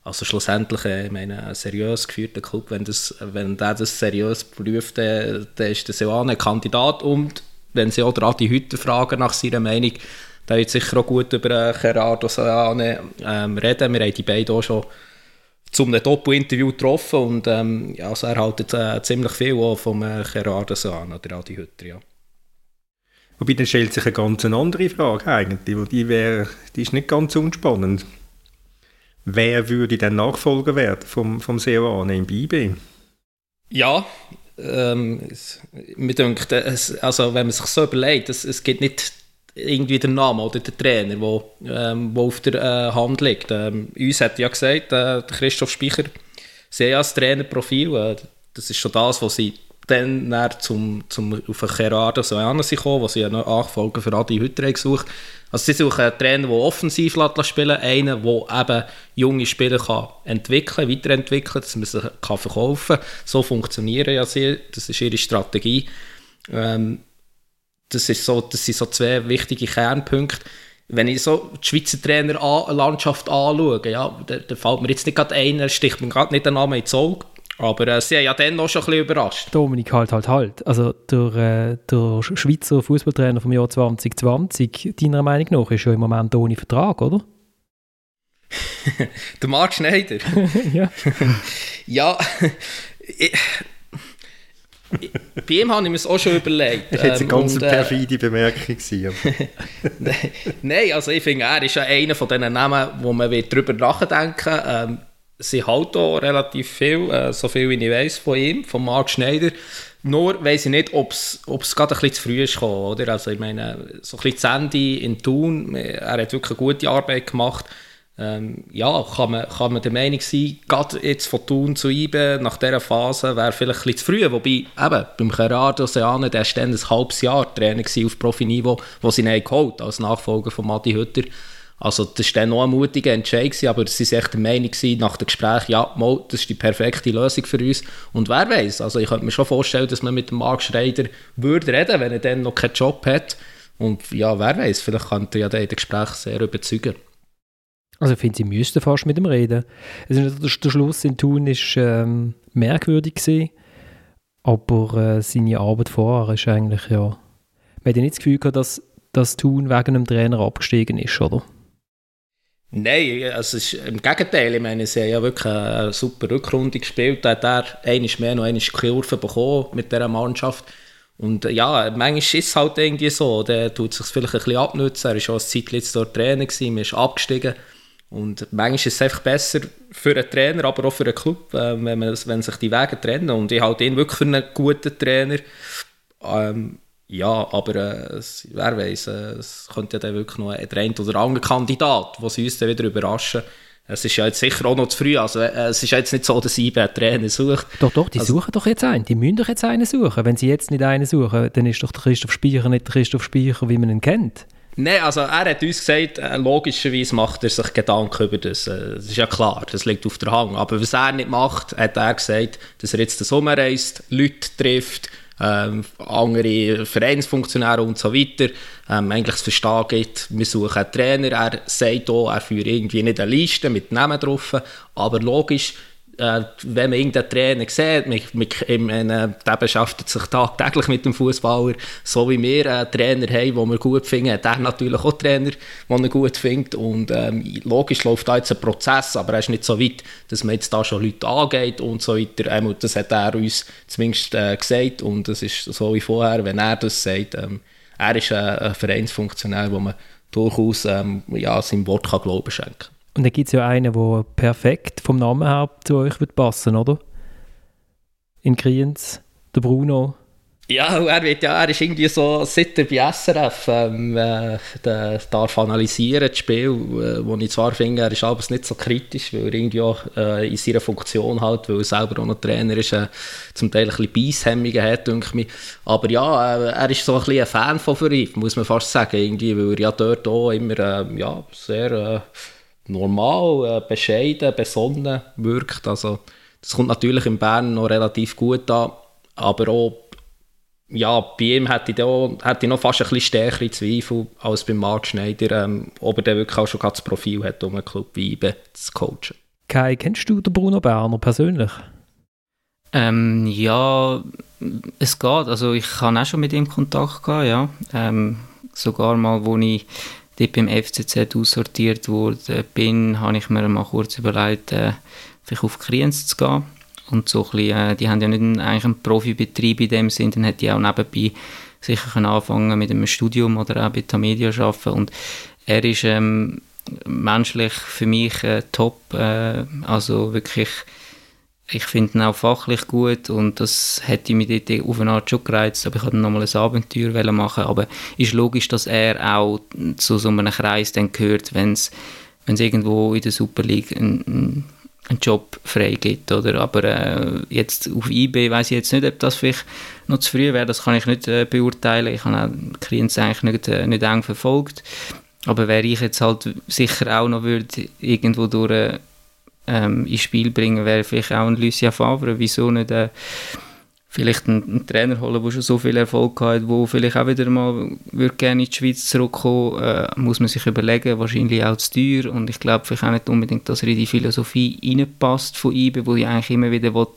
also schlussendlich, äh, ich meine, ein seriös geführter Club, wenn, das, wenn der das seriös prüft, dann, dann ist das ja auch ein Kandidat. Und wenn sie auch Adi Hütter fragen nach seiner Meinung, dann wird sicher auch gut über Gerardo Seane ähm, reden. Wir haben die beiden auch schon zum Doppel-Interview getroffen und ähm, ja, also er hält äh, ziemlich viel auch vom äh, Gerardo an, oder Adi Hütter, ja. Wobei dann stellt sich eine ganz andere Frage eigentlich, die, wär, die ist nicht ganz unspannend. Wer würde dann Nachfolger werden vom, vom Seoane im BIB? Ja, ähm, mir denkt, also wenn man sich so überlegt, es, es gibt nicht irgendwie der Name oder der Trainer, wo, ähm, auf der äh, Hand liegt. Ähm, uns hat ja gesagt, äh, Christoph Speicher, ja das Trainerprofil, äh, das ist schon das, was sie dann, dann zum, zum, auf Gerardo so gekommen, wo sie einen Nachfolger für Adi Hütter gesucht Also sie suchen einen Trainer, der offensiv spielen einen, der eben junge Spieler kann entwickeln, weiterentwickeln, dass man sie kann verkaufen kann. So funktionieren ja sie, das ist ihre Strategie. Ähm, das, ist so, das sind so zwei wichtige Kernpunkte. Wenn ich so die Schweizer Trainerlandschaft anschaue, ja, da, da fällt mir jetzt nicht gerade einer, sticht mir gerade nicht der Name ins Auge. Aber äh, sie haben ja dann noch schon ein bisschen überrascht. Dominik, halt, halt, halt. Also der, äh, der Schweizer Fußballtrainer vom Jahr 2020, deiner Meinung nach, ist ja im Moment ohne Vertrag, oder? <laughs> der Marc Schneider? <laughs> ja. <laughs> ja, ich, bei ihm habe ich mir es auch schon überlegt. Das war jetzt eine ähm, ganz und, äh, perfide Bemerkung. <laughs> Nein, also ich finde, er ist ja einer von diesen Namen, wo man darüber nachdenken ähm, Sie halten auch relativ viel, äh, so viel wie ich weiß von ihm, von Marc Schneider. Nur weiß ich nicht, ob es gerade ein bisschen zu früh ist gekommen, oder? Also ich meine, so ein bisschen Sandy in Thun, er hat wirklich eine gute Arbeit gemacht. Ähm, ja, kann man, kann man der Meinung sein, gerade jetzt von Thun zu IBE nach dieser Phase wäre vielleicht ein bisschen zu früh. Wobei, eben, beim Gerardo Seane, der war dann ein halbes Jahr Trainer auf Profiniveau, wo sie ihn geholt als Nachfolger von Matti Hütter. Also das war dann noch ein mutiger Entscheid, aber sie waren echt der Meinung nach dem Gespräch, ja, mal, das ist die perfekte Lösung für uns. Und wer weiß, also ich könnte mir schon vorstellen, dass man mit dem Marc Schreider würde reden, wenn er dann noch keinen Job hat. Und ja, wer weiß, vielleicht könnte er ja dem Gespräch sehr überzeugen. Also ich finde, sie müssten fast mit ihm reden. Also der, Schluss in Thun ist ähm, merkwürdig gewesen, aber äh, seine Arbeit vorher ist eigentlich ja... Man hat nicht das Gefühl dass das Thun wegen einem Trainer abgestiegen ist, oder? Nein, also ist, im Gegenteil. Ich meine, sie haben ja wirklich eine super Rückrunde gespielt. Da hat er einmal mehr noch eine Kurve bekommen mit dieser Mannschaft. Und ja, manchmal ist es halt irgendwie so. Der tut sich vielleicht ein bisschen abnutzen. Er war schon eine Zeit jetzt dort Trainer, man ist abgestiegen. Und manchmal ist es einfach besser für einen Trainer, aber auch für einen Club, äh, wenn, man, wenn sich die Wege trennen. Und ich halte ihn wirklich für einen guten Trainer. Ähm, ja, aber äh, wer weiß, äh, es könnte ja dann wirklich noch ein, ein oder andere Kandidat, der sie uns dann wieder überraschen. Es ist ja jetzt sicher auch noch zu früh. Also, äh, es ist jetzt nicht so, dass IBE einen Trainer sucht. Doch, doch, die also, suchen doch jetzt einen. Die müssen doch jetzt einen suchen. Wenn sie jetzt nicht einen suchen, dann ist doch der Christoph Speicher nicht der Christoph Speicher, wie man ihn kennt. Nein, also er hat uns gesagt, äh, logischerweise macht er sich Gedanken über das. Äh, das ist ja klar, das liegt auf der Hand. Aber was er nicht macht, hat er gesagt, dass er jetzt den Sommer reist, Leute trifft, ähm, andere Vereinsfunktionäre und so weiter. Ähm, eigentlich das Verstehen gibt, wir suchen einen Trainer. Er sagt auch, er führt irgendwie nicht eine Liste mit Namen drauf, aber logisch, äh, wenn man irgendeinen Trainer sieht, mit, mit, äh, der beschäftigt sich tagtäglich mit dem Fußballer, so wie wir einen Trainer haben, den wir gut finden, hat er natürlich auch Trainer, den er gut findet. Und ähm, logisch läuft da jetzt ein Prozess, aber er ist nicht so weit, dass man jetzt da schon Leute angeht und so weiter, ähm, das hat er uns zumindest äh, gesagt. Und das ist so wie vorher, wenn er das sagt, ähm, er ist ein, ein Vereinsfunktionär, wo man durchaus ähm, ja, seinem Wort kann Glauben schenken kann. Und dann gibt es ja einen, der perfekt vom Namen her zu euch wird passen, oder? In Kriens, der Bruno. Ja, er, wird, ja, er ist irgendwie so, seit er bei SRF ähm, äh, darf analysieren, das Spiel, äh, wo ich zwar finde, er ist aber nicht so kritisch, weil er irgendwie auch äh, in seiner Funktion halt, weil er selber auch noch Trainer ist, äh, zum Teil ein bisschen Beisshemmungen hat, denke ich. Aber ja, äh, er ist so ein bisschen ein Fan von Verif, muss man fast sagen, irgendwie, weil er ja dort auch immer ähm, ja, sehr äh, normal, äh, bescheiden, besonnen wirkt. Also, das kommt natürlich in Bern noch relativ gut an, aber auch ja, bei ihm hätte ich, auch, hätte ich noch fast ein bisschen stärkere Zweifel als bei Marc Schneider, ähm, ob er dann wirklich auch schon das Profil hat, um einen Club wie IBE zu coachen. Kai, kennst du den Bruno Berner persönlich? Ähm, ja, es geht. Also ich habe auch schon mit ihm Kontakt gehabt, ja. Ähm, sogar mal, wo ich dort beim FCZ aussortiert wurde, bin, habe ich mir mal kurz überlegt, äh, vielleicht auf Kriens zu gehen. Und so ein bisschen, äh, die haben ja nicht einen, eigentlich einen Profibetrieb in dem Sinn, dann hätte ich auch nebenbei sicher anfangen mit einem Studium oder auch bei Tamedia arbeiten und er ist ähm, menschlich für mich äh, top, äh, also wirklich ich finde ihn auch fachlich gut und das hätte mich dort auf eine Art schon gereizt, aber ich wollte nochmal ein Abenteuer machen, aber es ist logisch, dass er auch zu so einem Kreis dann gehört, wenn es irgendwo in der Super League einen, einen Job frei gibt, oder? Aber äh, jetzt auf IB weiß ich jetzt nicht, ob das vielleicht noch zu früh wäre, das kann ich nicht äh, beurteilen, ich habe auch Klients eigentlich nicht, äh, nicht eng verfolgt, aber wäre ich jetzt halt sicher auch noch würde irgendwo durch äh, ähm, ins Spiel bringen, wäre vielleicht auch ein Lucien Favre. Wieso nicht äh, vielleicht einen, einen, Trainer holen, der schon so viel Erfolg hat, der vielleicht auch wieder mal würde gerne in die Schweiz zurückkommen, äh, muss man sich überlegen, wahrscheinlich auch zu teuer und ich glaube vielleicht auch nicht unbedingt, dass er in die Philosophie reinpasst von IBE, wo ich eigentlich immer wieder will,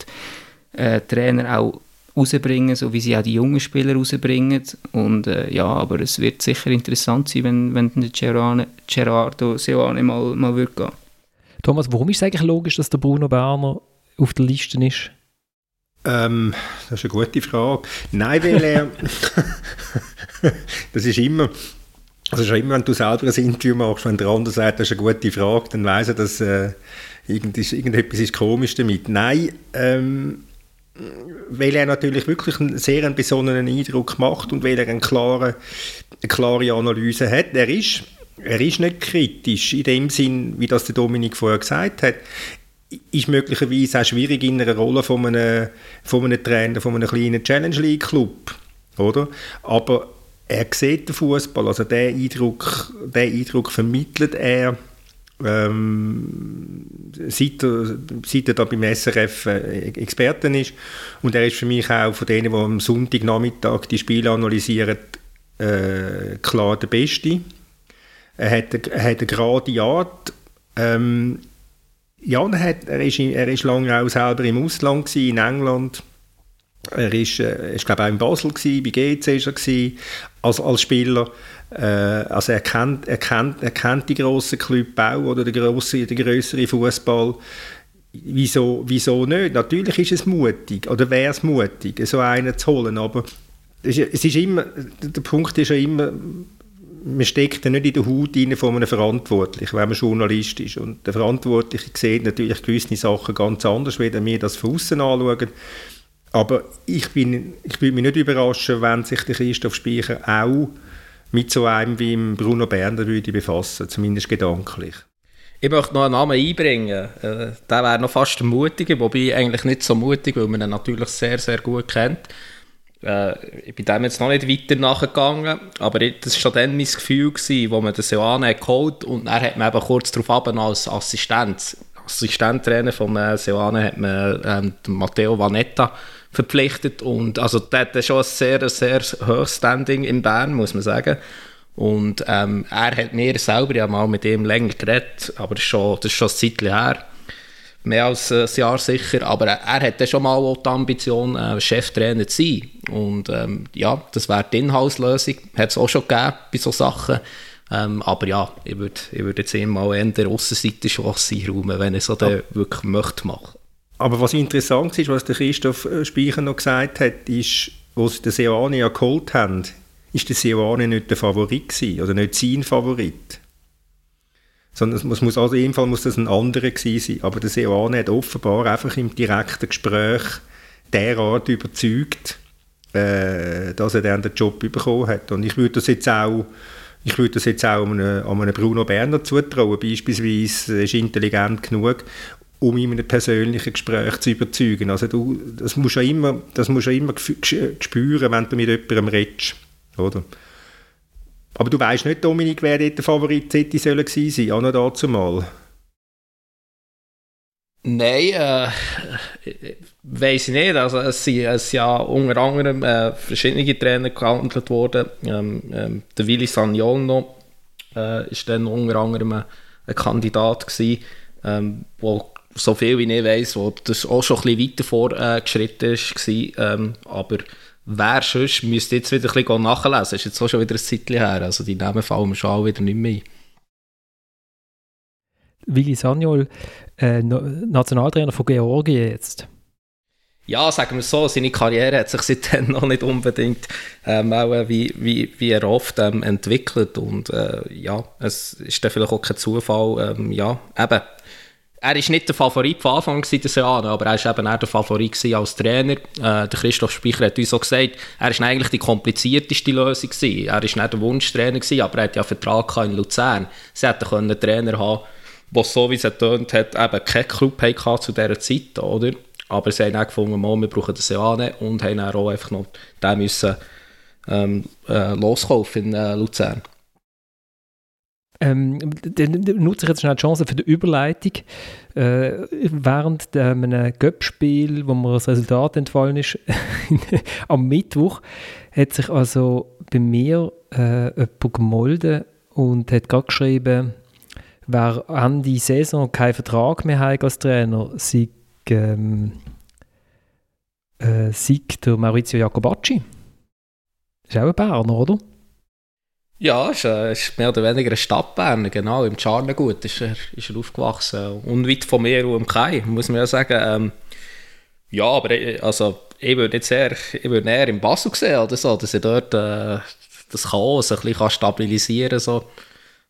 äh, Trainer auch rausbringen, so wie sie auch die jungen Spieler rausbringen und äh, ja, aber es wird sicher interessant sein, wenn, wenn der Gerardo Seoane mal, mal wird gehen. Thomas, warum ist es eigentlich logisch, dass der Bruno Berner auf der Liste ist? Ähm, das ist eine gute Frage. Nein, weil er. <laughs> das ist immer. Also schon immer, wenn du selber ein Interview machst, wenn der andere sagt, das ist eine gute Frage, dann weiss er, dass äh, irgendetwas ist komisch damit. Nein, ähm, weil er natürlich wirklich einen sehr einen besonnenen Eindruck macht und weil er eine klare, eine klare Analyse hat. Er ist er ist nicht kritisch in dem Sinn, wie das der Dominik vorher gesagt hat. Ist möglicherweise auch schwierig in einer Rolle von einem, von einem Trainer, von einem kleinen Challenge League Club, oder? Aber er sieht den Fußball, also den Eindruck, den Eindruck vermittelt er ähm, seit, er, seit er da beim SRF äh, Experten ist. Und er ist für mich auch von denen, die am Sonntagnachmittag die Spiele analysieren, äh, klar der Beste. Er hat, er hat eine gerade Art. Ähm, ja, er, hat, er, ist, er ist lange auch selber im Ausland gewesen, in England. Er ist, äh, ist glaube auch in Basel gewesen, bei GC ist er gewesen, als, als Spieler. Äh, also er kennt, er kennt, er kennt die grossen Club auch oder den, grossen, grösseren Fußball. Wieso, wieso nicht? Natürlich ist es mutig oder wäre es mutig, so einen zu holen, aber es ist immer, der Punkt ist ja immer, man steckt ja nicht in der Haut von einem Verantwortlichen, wenn man Journalist ist. Und der Verantwortliche sieht natürlich gewisse Sachen ganz anders, wie wir das von außen anschauen. Aber ich, bin, ich würde mich nicht überraschen, wenn sich der Christoph Speicher auch mit so einem wie Bruno Berner würde befassen, zumindest gedanklich. Ich möchte noch einen Namen einbringen. Äh, der wäre noch fast der Mutige, wobei eigentlich nicht so mutig, weil man ihn natürlich sehr, sehr gut kennt. Äh, ich bin dem jetzt noch nicht weiter nachgegangen, aber das war schon dann mein Gefühl, gewesen, wo man den Seoane geholt und dann hat man eben kurz darauf als Assistent, Assistenttrainer von äh, Seoane hat man ähm, Matteo Vanetta verpflichtet und also der hat schon ein sehr, sehr hohes Standing in Bern, muss man sagen. Und ähm, er hat mir selber ja mal mit ihm länger geredet, aber das ist schon, das ist schon ein her mehr als ein Jahr sicher, aber er, er hat schon mal auch die Ambition, äh, Cheftrainer zu sein. Und ähm, ja, das wäre die Inhaltslösung, hat es auch schon gegeben bei solchen Sachen. Ähm, aber ja, ich würde ich würd jetzt mal eher der Aussenseite Chance einräumen, wenn er so ja. wirklich möchte machen. Aber was interessant ist, was der Christoph äh, Speicher noch gesagt hat, ist, als sie den Seoane ja geholt haben, ist der Seoane nicht der Favorit gewesen, oder nicht sein Favorit sondern es muss, also in Fall muss das ein anderer gewesen sein. Aber der Seoane hat offenbar einfach im direkten Gespräch derart überzeugt, äh, dass er dann den Job bekommen hat. Und ich würde das jetzt auch ich würde das jetzt auch einem, einem Bruno Berner zutrauen, beispielsweise, er ist intelligent genug, um in einem persönlichen Gespräch zu überzeugen. Also du, das musst du ja immer, das musst du ja immer spüren, wenn du mit jemandem redest, oder? Aber du weißt nicht, Dominik, wer dort der Favorit hätte sollen gewesen sein, auch noch dazu mal. Nein, äh, weiß ich nicht. Also es sind, ja unter anderem äh, verschiedene Trainer gehandelt worden. Ähm, ähm, der Willi Sagnolo äh, ist dann unter anderem ein, ein Kandidat gewesen, ähm, wo so viel wie ich weiß, wo das auch schon ein bisschen weiter vorgeschritten äh, war. Ähm, aber wer sonst müsste jetzt wieder ein bisschen nachlesen. Das ist jetzt auch schon wieder ein Zeitchen her. Also die Namen fallen mir schon auch wieder nicht mehr ein. Willi Sagnol, äh, Nationaltrainer von Georgien jetzt. Ja, sagen wir so, seine Karriere hat sich seitdem <laughs> noch nicht unbedingt ähm, auch äh, wie, wie, wie er oft ähm, entwickelt und äh, ja, es ist dann vielleicht auch kein Zufall, ähm, ja, eben, er war nicht der Favorit von Anfang des Jahres, aber er war eben auch der Favorit als Trainer. Äh, der Christoph Speicher hat uns auch gesagt, er war eigentlich die komplizierteste Lösung. Gewesen. Er war nicht der Wunschtrainer, gewesen, aber er hatte ja einen Vertrag in Luzern. Sie hätten einen Trainer haben der so wie es ertönt hat, eben keinen Club zu dieser Zeit. Oder? Aber sie haben auch gefunden, wir brauchen das Seane und haben auch einfach noch den müssen, ähm, äh, loskaufen in äh, Luzern. Ähm, dann nutze ich jetzt schnell die Chance für die Überleitung. Äh, während einem Göppspiel, wo mir das Resultat entfallen ist, <laughs> am Mittwoch, hat sich also bei mir äh, jemand gemolden und hat gerade geschrieben, wer Ende Saison keinen Vertrag mehr hat als Trainer, sei, ähm, äh, sei der Maurizio Jacobacci. Das ist auch ein Berner, oder? Ja, äh, ist mehr oder weniger ein Stadtberner, genau. Im Charnegut ist er, ist er aufgewachsen. Unweit von mir und im Kai, muss man ja sagen. Ähm, ja, aber ich, äh, also, ich würde jetzt eher, ich würde eher im Basel sehen oder so, dass er dort äh, das Chaos ein bisschen stabilisieren kann. So,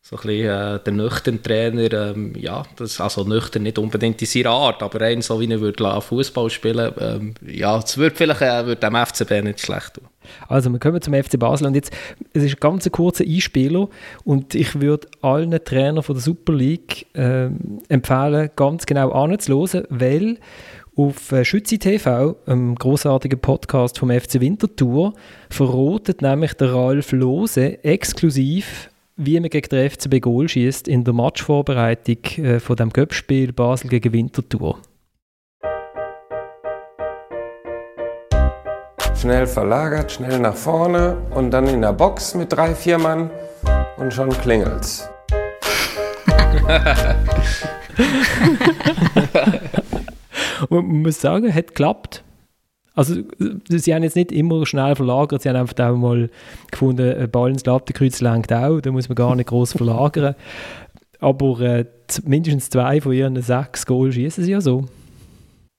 so ein bisschen äh, der nüchterne Trainer, ähm, ja, das, also nüchtern nicht unbedingt in seiner Art, aber rein so wie er würde Fußball spielen, ähm, ja, es würde vielleicht äh, würde dem FCB nicht schlecht tun. Also, wir kommen zum FC Basel und jetzt, es ist ein ganz kurzer Einspieler und ich würde allen Trainern von der Super League äh, empfehlen, ganz genau anzuhören, weil auf äh, Schützi TV, einem großartigen Podcast vom FC Winterthur, verrotet nämlich der Ralf Lose exklusiv, wie man gegen den FCB Goal schießt in der Matchvorbereitung äh, von dem Göppspiel Basel gegen Winterthur. Schnell verlagert, schnell nach vorne und dann in der Box mit drei, vier Mann und schon klingelt's. <laughs> Und man muss sagen, hat geklappt. Also, sie haben jetzt nicht immer schnell verlagert, sie haben einfach auch mal gefunden, ein Ball ins Lattenkreuz lenkt auch, da muss man gar nicht groß verlagern. Aber äh, mindestens zwei von ihren sechs Goals schießen sie ja so.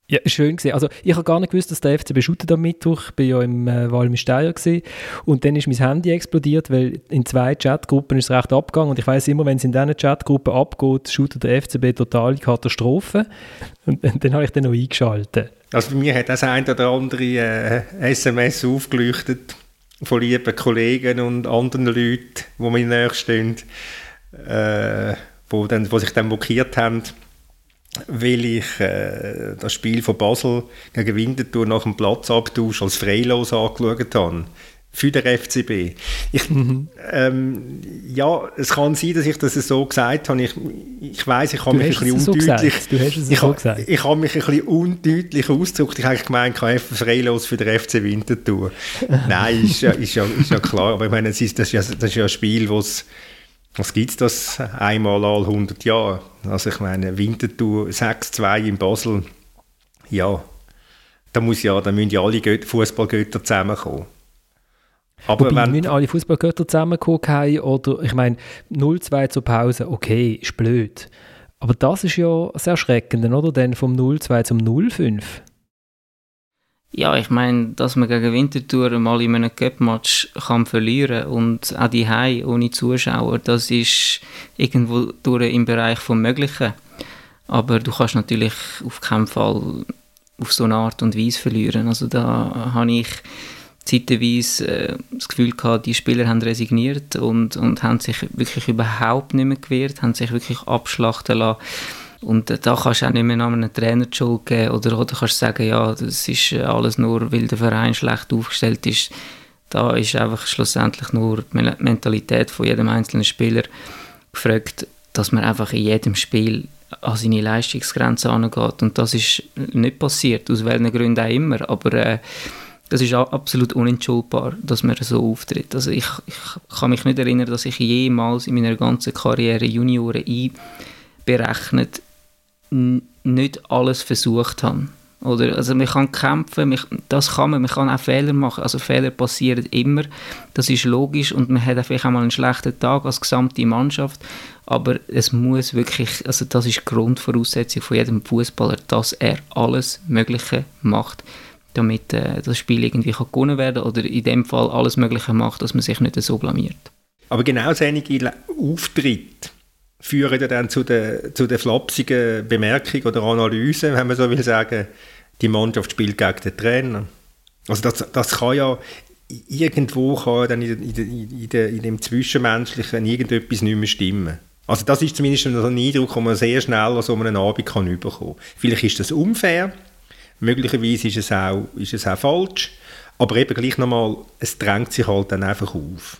Ja, schön gesehen. Also ich habe gar nicht gewusst, dass der FCB shootet am Mittwoch. Ich war ja im äh, Walmisteier und dann ist mein Handy explodiert, weil in zwei Chatgruppen ist es recht abgegangen und ich weiß immer, wenn es in diesen Chatgruppen abgeht, shootet der FCB total Katastrophe und, und dann habe ich dann noch eingeschaltet. Also bei mir hat das ein oder andere äh, SMS aufgeleuchtet von lieben Kollegen und anderen Leuten, die mir näher stehen, äh, wo, dann, wo sich dann blockiert haben weil ich äh, das Spiel von Basel gegen Winterthur nach dem Platzabtausch als freilos angeschaut habe. Für den FCB. Ich, mhm. ähm, ja, es kann sein, dass ich das so gesagt habe. Ich, ich weiß, ich habe mich ein bisschen undeutlich. So du hast es ich, so gesagt. Ich habe mich ein bisschen undeutlich ausgedrückt. Ich habe gemeint, KF freilos für den FC Winterthur. <laughs> Nein, ist ja, ist, ja, ist ja klar. Aber ich meine, das ist, das ist, ja, das ist ja ein Spiel, es was gibt es das einmal alle 100 Jahre? Also ich meine, Winterthur 6-2 in Basel, ja, da, muss ja, da müssen ja alle Fußballgötter zusammenkommen. Aber Wobei, wenn, müssen alle Fußballgötter zusammenkommen oder, ich meine, 0-2 zur Pause, okay, ist blöd. Aber das ist ja sehr erschreckend, oder? Denn vom 0-2 zum 0-5. Ja, ich meine, dass man gegen Winterthur mal in einem Cup-Match kann verlieren und auch die Hause ohne Zuschauer, das ist irgendwo durch im Bereich vom Möglichen. Aber du kannst natürlich auf keinen Fall auf so eine Art und Weise verlieren. Also da habe ich zeitweise äh, das Gefühl gehabt, die Spieler haben resigniert und, und haben sich wirklich überhaupt nicht mehr gewehrt, haben sich wirklich abschlachten lassen und da kannst du auch nicht mehr einem Trainer die Schuld geben oder, oder kannst sagen, ja, das ist äh, alles nur, weil der Verein schlecht aufgestellt ist. Da ist einfach schlussendlich nur die Mentalität von jedem einzelnen Spieler gefragt, dass man einfach in jedem Spiel an seine Leistungsgrenze angeht. Und das ist nicht passiert, aus welchen Gründen auch immer. Aber äh, das ist absolut unentschuldbar, dass man so auftritt. Also ich, ich kann mich nicht erinnern, dass ich jemals in meiner ganzen Karriere Junioren einberechnet nicht alles versucht habe. Oder, also man kann kämpfen, man, das kann man, man kann auch Fehler machen, also Fehler passieren immer, das ist logisch und man hat vielleicht auch mal einen schlechten Tag als gesamte Mannschaft, aber es muss wirklich, also das ist die Grundvoraussetzung von jedem Fußballer, dass er alles Mögliche macht, damit äh, das Spiel irgendwie kann gewonnen werden oder in dem Fall alles Mögliche macht, dass man sich nicht so blamiert. Aber genau solche Auftritte führen dann zu der, zu der flapsigen Bemerkung oder Analyse, wenn man so will sagen, die Mannschaft spielt gegen den Trainer. Also das, das kann ja irgendwo kann dann in, in, in, in dem Zwischenmenschlichen irgendetwas nicht mehr stimmen. Also das ist zumindest ein Eindruck, den man sehr schnell an so einem Abend kann bekommen kann. Vielleicht ist das unfair, möglicherweise ist es auch, ist es auch falsch, aber eben gleich nochmal, es drängt sich halt dann einfach auf.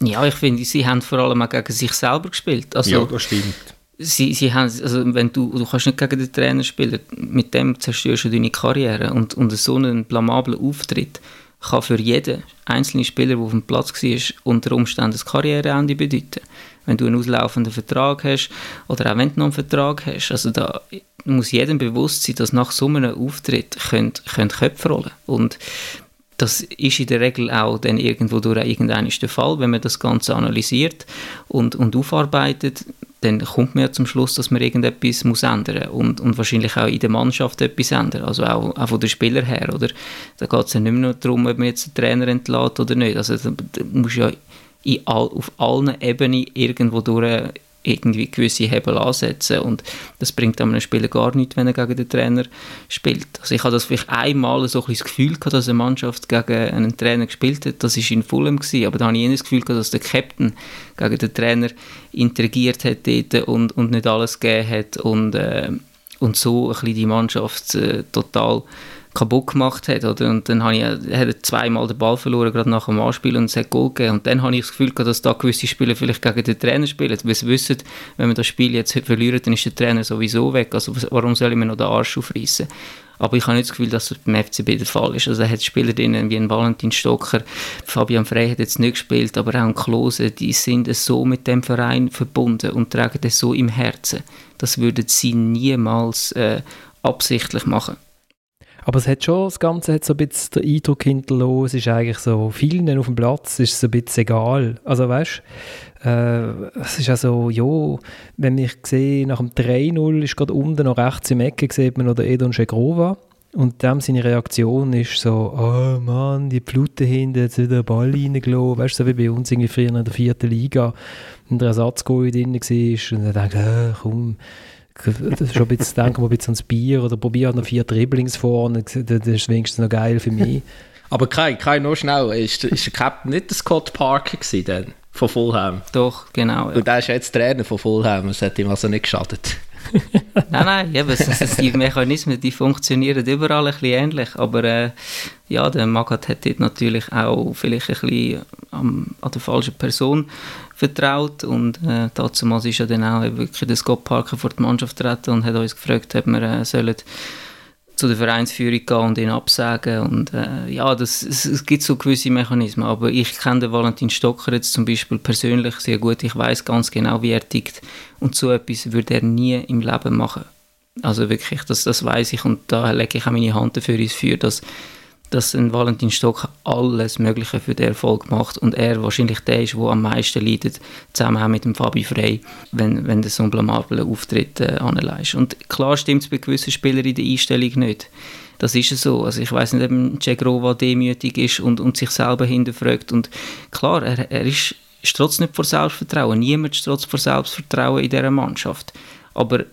Ja, ich finde, sie haben vor allem auch gegen sich selber gespielt. Also, ja, das stimmt. Sie, sie haben, also wenn du, du kannst nicht gegen den Trainer spielen, mit dem zerstörst du deine Karriere. Und, und so einen blamablen Auftritt kann für jeden einzelnen Spieler, der auf dem Platz war, unter Umständen das Karriereende bedeuten. Wenn du einen auslaufenden Vertrag hast oder auch wenn du noch einen Vertrag hast. Also da muss jedem bewusst sein, dass nach so einem Auftritt können, können Köpfe rollen Und das ist in der Regel auch dann irgendwo durch irgendeinen der Fall, wenn man das Ganze analysiert und, und aufarbeitet, dann kommt man ja zum Schluss, dass man irgendetwas muss ändern und, und wahrscheinlich auch in der Mannschaft etwas ändern, also auch, auch von den Spielern her, oder? Da geht es ja nicht mehr nur darum, ob man jetzt einen Trainer entlässt oder nicht, also da, da muss ja all, auf allen Ebenen irgendwo durch irgendwie gewisse Hebel ansetzen und das bringt einem Spieler gar nichts, wenn er gegen den Trainer spielt. Also ich habe das vielleicht einmal so ein das Gefühl gehabt, dass eine Mannschaft gegen einen Trainer gespielt hat, das war in Fulham gewesen, aber da habe ich eher das Gefühl gehabt, dass der Captain gegen den Trainer interagiert hat dort und, und nicht alles gegeben hat und, äh, und so ein bisschen die Mannschaft äh, total kaputt gemacht hat. Oder? Und dann habe ich, hat er zweimal den Ball verloren, gerade nach dem Anspiel, und es hat Goal gegeben. Und dann habe ich das Gefühl gehabt, dass da gewisse Spieler vielleicht gegen den Trainer spielen, weil sie wissen, wenn wir das Spiel jetzt verlieren, dann ist der Trainer sowieso weg. Also warum soll ich mir noch den Arsch aufreißen? Aber ich habe nicht das Gefühl, dass das beim FCB der Fall ist. Also er hat Spieler drin wie ein Valentin Stocker, Fabian Frey hat jetzt nicht gespielt, aber auch ein Klose, die sind so mit dem Verein verbunden und tragen das so im Herzen. Das würden sie niemals äh, absichtlich machen. Aber es hat schon, das Ganze hat so ein bisschen den Eindruck hinterlassen, es ist eigentlich so, vielen auf dem Platz ist es ein bisschen egal. Also weißt äh, es ist also, ja, wenn ich sehe, nach dem 3-0 ist gerade unten noch rechts im Ecke, sieht man noch den Edon Schegrova. Und dann seine Reaktion ist so, oh Mann, die Flute hinten, jetzt wieder den Ball reingelassen. Weißt du, so wie bei uns irgendwie früher in der vierten Liga, wenn der Ersatzgoal drin war. Und dann denkt, äh, komm, das ist schon ein bisschen, denken wir ein bisschen ans Bier oder probieren noch vier Dribblings vorne, das ist wenigstens noch geil für mich. Aber Kai, Kai, noch schnell, ist, ist der Captain nicht der Scott Parker gewesen dann, von Fulham? Doch, genau. Ja. Und der ist jetzt Trainer von Fulham, das hat ihm also nicht geschadet. <laughs> nein, nein, eben, die Mechanismen die funktionieren überall ein bisschen ähnlich, aber äh, ja, der Magat hat dort natürlich auch vielleicht ein bisschen an, an der falschen Person vertraut und äh, dazu ist ja dann auch wirklich der Scott Parker vor die Mannschaft treten und hat uns gefragt, ob wir äh, sollen zu der Vereinsführung gehen und ihn absagen und äh, ja, das, es, es, gibt so gewisse Mechanismen, aber ich kenne den Valentin Stocker jetzt zum Beispiel persönlich sehr gut, ich weiß ganz genau, wie er tickt und so etwas würde er nie im Leben machen. Also wirklich, das, das weiß ich und da lege ich auch meine Hand dafür ins Feuer, dass dass ein Valentin Stock alles Mögliche für den Erfolg macht und er wahrscheinlich der ist, der am meisten leidet, zusammen mit dem Fabi Frey, wenn, wenn der so einen blamablen Auftritt äh. Und klar stimmt es bei gewissen Spielern in der Einstellung nicht. Das ist es so. Also ich weiß nicht, ob Cegrova demütig ist und, und sich selber hinterfragt. Und klar, er, er ist, trotzdem nicht vor Selbstvertrauen. Niemand ist trotzdem vor Selbstvertrauen in dieser Mannschaft. Aber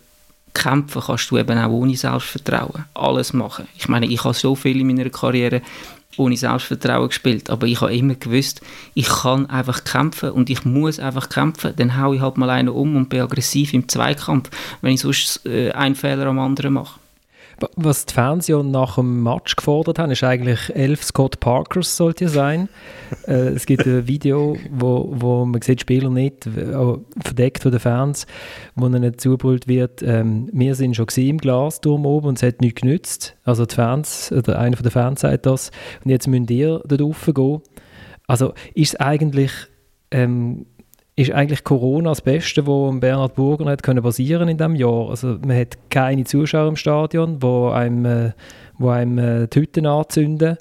kämpfen kannst du eben auch ohne Selbstvertrauen. Alles machen. Ich meine, ich habe so viel in meiner Karriere ohne Selbstvertrauen gespielt, aber ich habe immer gewusst, ich kann einfach kämpfen und ich muss einfach kämpfen. Dann haue ich halt mal einen um und bin aggressiv im Zweikampf, wenn ich sonst äh, einen Fehler am anderen mache. Was die Fans ja nach dem Match gefordert haben, ist eigentlich elf Scott Parkers sollte sein. <laughs> äh, es gibt ein Video, wo, wo man sieht Spieler nicht, verdeckt von den Fans, wo ihnen zugebrüllt wird, ähm, wir sind schon im Glasturm oben und es hat nichts genützt. Also die Fans, oder einer der Fans sagt das, und jetzt müsst ihr dort raufgehen. Also ist es eigentlich... Ähm, ist eigentlich Corona das Beste, was Bernhard Burger hat können passieren in diesem Jahr. Also man hat keine Zuschauer im Stadion, wo einem, äh, wo einem äh, die Hütten anzünden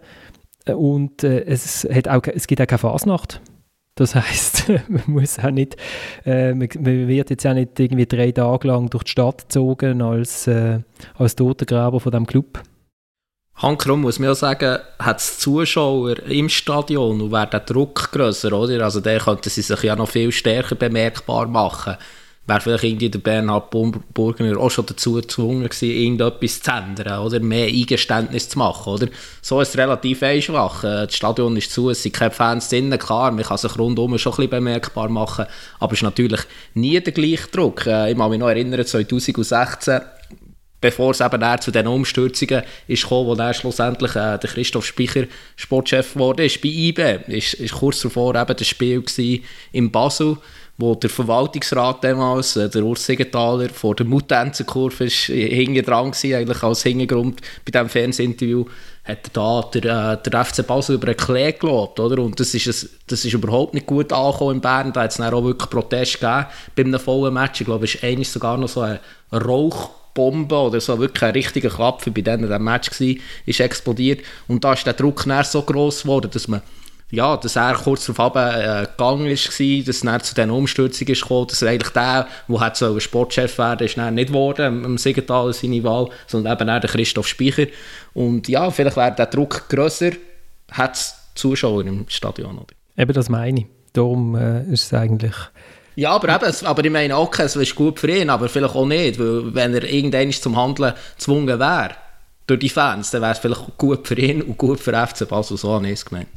und äh, es, hat auch, es gibt auch keine Fasnacht. Das heißt, <laughs> man muss auch nicht, äh, man, wird jetzt auch nicht irgendwie drei Tage lang durch die Stadt gezogen als, äh, als Totengräber von diesem Club. Handkrumm muss man ja sagen, hat es Zuschauer im Stadion und wäre der Druck grösser, oder? Also der könnte sie sich ja noch viel stärker bemerkbar machen. Wäre vielleicht irgendwie der Bernhard Burgner auch schon dazu gezwungen gewesen, irgendetwas zu ändern, oder? Mehr Eingeständnis zu machen, oder? So ist es relativ. Äh, das Stadion ist zu, es sind keine Fans drin, klar, man kann sich rundum schon ein bisschen bemerkbar machen, aber es ist natürlich nie der gleiche Druck. Äh, ich kann mich noch erinnern, 2016 bevor es eben zu diesen Umstürzungen ist gekommen, wo dann schlussendlich äh, der Christoph Speicher Sportchef geworden ist bei IBE. Ist, ist kurz davor eben das Spiel in Basel, wo der Verwaltungsrat damals, äh, der Urs Siegenthaler, vor der Mutenzenkurve ist hinten dran war, eigentlich als Hintergrund bei diesem Fernsehinterview, hat da der, äh, der FC Basel über einen Klee gelobt, oder? Und das ist, ein, das ist überhaupt nicht gut angekommen in Bern. Da hat es dann auch wirklich Protest gegeben bei einem vollen Match. Ich glaube, es war sogar noch so ein Rauch Bombe oder so wirklich ein richtiger Klapfer bei denen der Match war, ist explodiert und da ist der Druck so groß geworden, dass man ja, dass er kurz darauf äh, gegangen ist, dass er zu diesen Umstürzungen gekommen, dass er eigentlich der, der hat so Sportchef werden ist nicht geworden, am Siegenthaler seine Wahl, sondern eben der Christoph Speicher. Und ja, vielleicht wäre der Druck grösser, hat es Zuschauer im Stadion. Oder? Eben das meine ich. Darum äh, ist es eigentlich Ja, aber eben, aber ich meine, okay, es ist gut für ihn, aber vielleicht auch nicht, weil wenn er irgendwann zum Handeln gezwungen wäre, durch die Fans, dann wäre es vielleicht gut für ihn und gut für FC Basel, so habe ich es gemeint.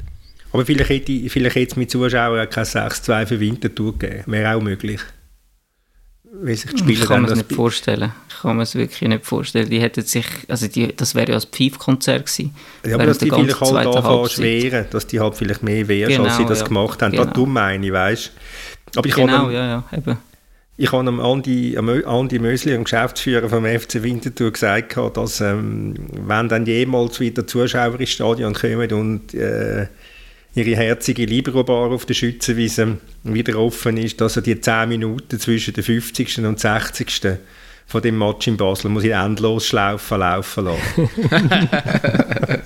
Aber vielleicht hätte, vielleicht hätte es mit Zuschauern kein 6-2 für Winterthur gegeben. Wäre auch möglich. Sich die Spieler ich kann mir das nicht vorstellen. Ich kann mir es wirklich nicht vorstellen. Die hätten sich, also die, das wäre ja ein Pfeifkonzert gewesen. Ja, aber dass die vielleicht halt anfangen schweren, dass die halt vielleicht mehr wehren, genau, als sie das ja, gemacht haben. Genau. Das dumm meine ich, weißt Aber ich genau, einem, ja, ja, eben. Ich habe dem Andi, Andi Mösli, dem Geschäftsführer vom FC Winterthur, gesagt, dass ähm, wenn dann jemals wieder Zuschauer ins Stadion kommen und äh, ihre herzige Libero-Bar auf der Schützenwiese wieder offen ist, dass er die 10 Minuten zwischen dem 50. und 60. von dem Match in Basel muss ich endlos schlaufen laufen lassen. <laughs>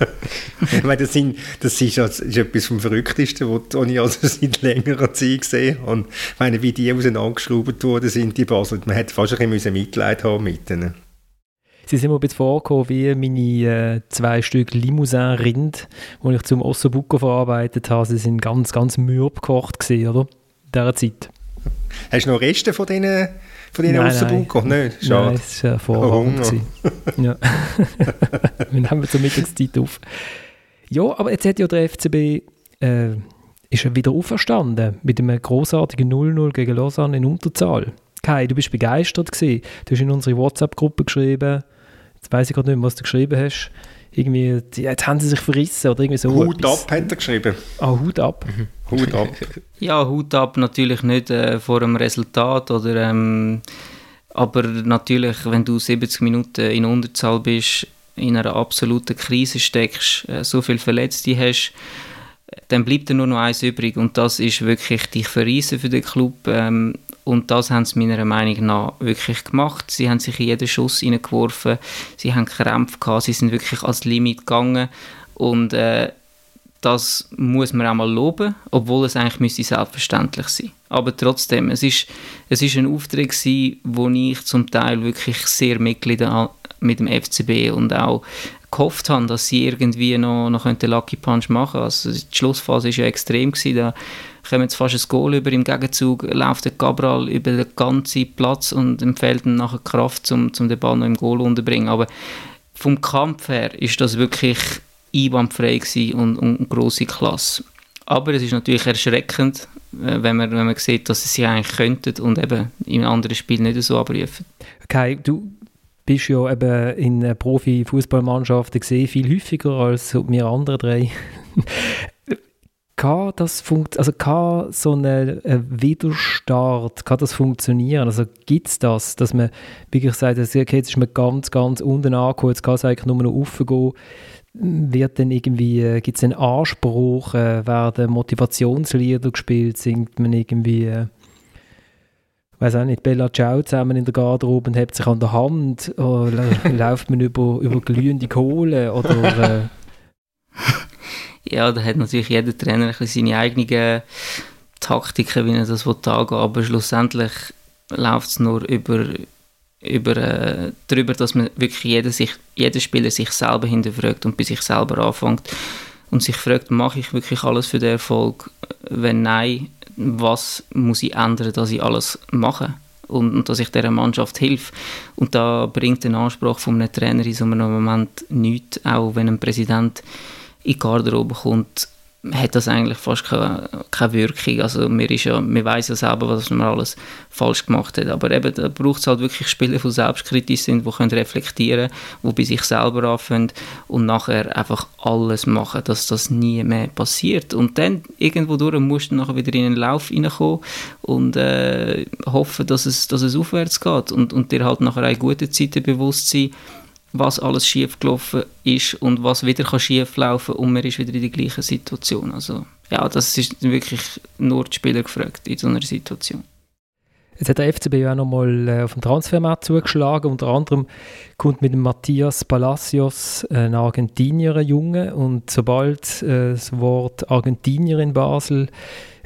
<laughs> ich meine, das, sind, das ist, das ist etwas vom Verrücktesten, was ich also seit längerer Zeit gesehen habe. Ich meine, wie die auseinandergeschraubt worden sind, die Basel, man hätte fast ein bisschen Mitleid haben mit ihnen. Sie sind mir ein bisschen vorgekommen wie meine äh, zwei Stück Limousin-Rind, die ich zum Ossobuco verarbeitet habe. Sie sind ganz, ganz mürb gekocht gewesen, oder? In dieser Zeit. Hast du noch Reste von diesen, von Ossobuco? Nein, Nicht? Schade. Nein, es war hervorragend. Oh, ja. <laughs> Wir nehmen zur Mittagszeit auf. Ja, aber jetzt hat ja der FCB äh, ist wieder auferstanden mit einem großartigen 0-0 gegen Lausanne in Unterzahl. Kai, du bist begeistert gewesen. Du hast in unsere WhatsApp-Gruppe geschrieben, Jetzt weiß ich gerade nicht mehr, was du geschrieben hast. Irgendwie, jetzt haben sie sich verrissen oder irgendwie so. Hut etwas. ab, hat er geschrieben. Ah, Hut ab. Mhm. Hut ab. <laughs> ja, Hut ab natürlich nicht äh, vor dem Resultat oder ähm, aber natürlich, wenn du 70 Minuten in Unterzahl bist, in einer absoluten Krise steckst, äh, so viele Verletzte hast, dann bleibt dir nur noch eins übrig und das ist wirklich dich verreisen für den Club. Ähm, und das haben sie meiner Meinung nach wirklich gemacht. Sie haben sich in jeden Schuss hineingeworfen, sie haben Krämpfe gehabt, sie sind wirklich als Limit gegangen. Und äh, das muss man auch mal loben, obwohl es eigentlich müsste selbstverständlich sein. Aber trotzdem, es ist, es ist ein Auftritt gewesen, wo ich zum Teil wirklich sehr Mitglied mit dem FCB und auch gehofft habe, dass sie irgendwie noch, noch den Lucky Punch machen Also die Schlussphase war ja extrem gewesen, da kommen jetzt fast ein Goal über. Im Gegenzug läuft der Cabral über den ganzen Platz und ihm fehlt dann nachher Kraft, um, um den Ball noch im Goal unterzubringen. Aber vom Kampf her ist das wirklich einwandfrei und, und grosse Klasse. Aber es ist natürlich erschreckend, äh, wenn man, wenn man sieht, dass sie eigentlich könnten und eben in anderen Spielen nicht so abrufen. Okay, du bist ja eben in Profi-Fußballmannschaften gesehen viel häufiger als wir anderen drei. <laughs> kann das funkt also kann so ein Widerstart, kann das funktionieren? Also gibt es das, dass man wirklich sagt, okay, jetzt ist man ganz, ganz unten angekommen, jetzt kann es eigentlich nur noch raufgehen. Wird dann irgendwie, äh, gibt es einen Anspruch, äh, werden Motivationslieder gespielt, singt man irgendwie, äh, weiß auch nicht, Bella Ciao zusammen in der Garderobe und hebt sich an der Hand, oder <laughs> läuft man über, über glühende Kohle? Oder... Äh, <laughs> ja, da hat natürlich jeder Trainer ein seine eigenen Taktiken, wie er das angehen. Aber schlussendlich läuft es nur über, über, äh, darüber, dass man wirklich jeder, sich, jeder Spieler sich selber hinterfragt und bei sich selber anfängt und sich fragt, mache ich wirklich alles für den Erfolg? Wenn nein, was muss ich ändern, dass ich alles mache? Und, und dass ich dieser Mannschaft hilf. Und da bringt der Anspruch von einem Trainer in so einem Moment nichts, auch wenn ein Präsident in die Garderobe kommt, hat das eigentlich fast keine, keine Wirkung. Also mir ist ja, wir wissen ja selber, was man alles falsch gemacht hat. Aber eben, da braucht es halt wirklich Spieler, die selbstkritisch sind, die können reflektieren die bei sich selber anfangen und nachher einfach alles machen, dass das nie mehr passiert. Und dann irgendwo durch musst du nachher wieder in einen Lauf reinkommen und äh, hoffen, dass es, dass es aufwärts geht und, und dir halt nachher auch gute Zeiten bewusst sein, was alles schief gelaufen ist und was wieder kann und man ist wieder in der gleichen Situation. Also ja, das ist wirklich nur die Spieler gefragt in so einer Situation. Jetzt hat der FCB ja auch nochmal äh, auf dem Transfermarkt zugeschlagen. Unter anderem kommt mit dem Matthias Palacios ein Argentinier, ein Junge. Und sobald äh, das Wort Argentinier in Basel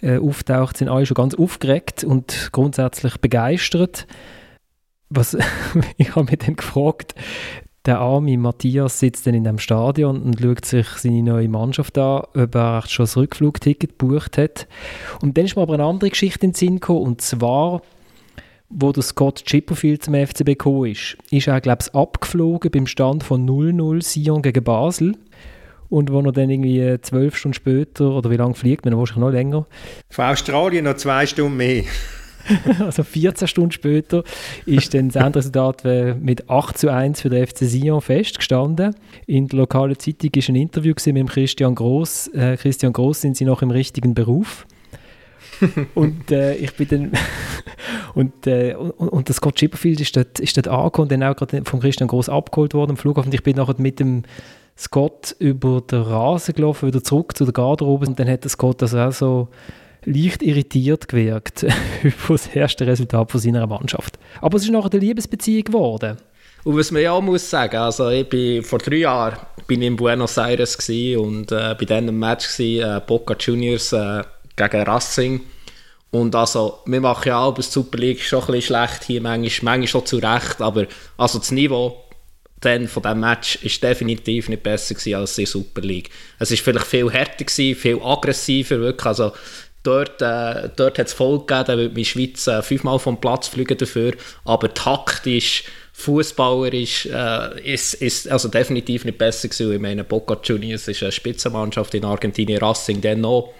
äh, auftaucht, sind alle schon ganz aufgeregt und grundsätzlich begeistert. Was, <laughs> ich habe mich dann gefragt, der arme Matthias sitzt dann in dem Stadion und schaut sich seine neue Mannschaft an, ob er schon das Rückflugticket gebucht hat. Und dann ist mir aber eine andere Geschichte in den Sinn gekommen, und zwar, wo der Scott Chipperfield zum FCB gekommen ist, ist er, glaube ich, abgeflogen beim Stand von 0-0 Sion gegen Basel. Und wo er dann irgendwie zwölf Stunden später, oder wie lange fliegt man, wahrscheinlich noch länger. Von Australien noch zwei Stunden mehr. <laughs> also 14 Stunden später ist dann das Endresultat mit 8 zu 1 für den FC Sion festgestanden. In der lokalen Zeitung war ein Interview mit Christian Gross. Äh, Christian Gross, sind Sie noch im richtigen Beruf? <laughs> und äh, ich bin dann <laughs> und, äh, und, und das Scott Chipperfield ist dort, ist dort angekommen und dann auch gerade von Christian Gross abgeholt worden am Flughafen. Ich bin nachher mit dem Scott über den Rasen gelaufen, wieder zurück zu der Garderobe und dann hat der Scott das auch so leicht irritiert gewirkt <laughs> über das erste Resultat von seiner Mannschaft. Aber es ist nachher eine Liebesbeziehung geworden. Und was man ja auch muss sagen, also ich bin vor drei Jahren bin in Buenos Aires und äh, bei diesem Match gewesen, äh, Boca Juniors äh, gegen Racing. Und also, wir machen ja auch der Super League schon ein bisschen schlecht hier, manchmal, manchmal schon zu Recht, aber also das Niveau dann von diesem Match ist definitiv nicht besser gewesen als die Super League. Es war vielleicht viel härter gewesen, viel aggressiver, wirklich, also dort, äh, dort hat es voll gegeben, da würde die Schweiz äh, fünfmal vom Platz fliegen dafür, aber taktisch, fußballerisch äh, ist, ist also definitiv nicht besser gewesen. Ich meine, Boca Juniors ist eine Spitzenmannschaft in Argentinien, Racing dann noch.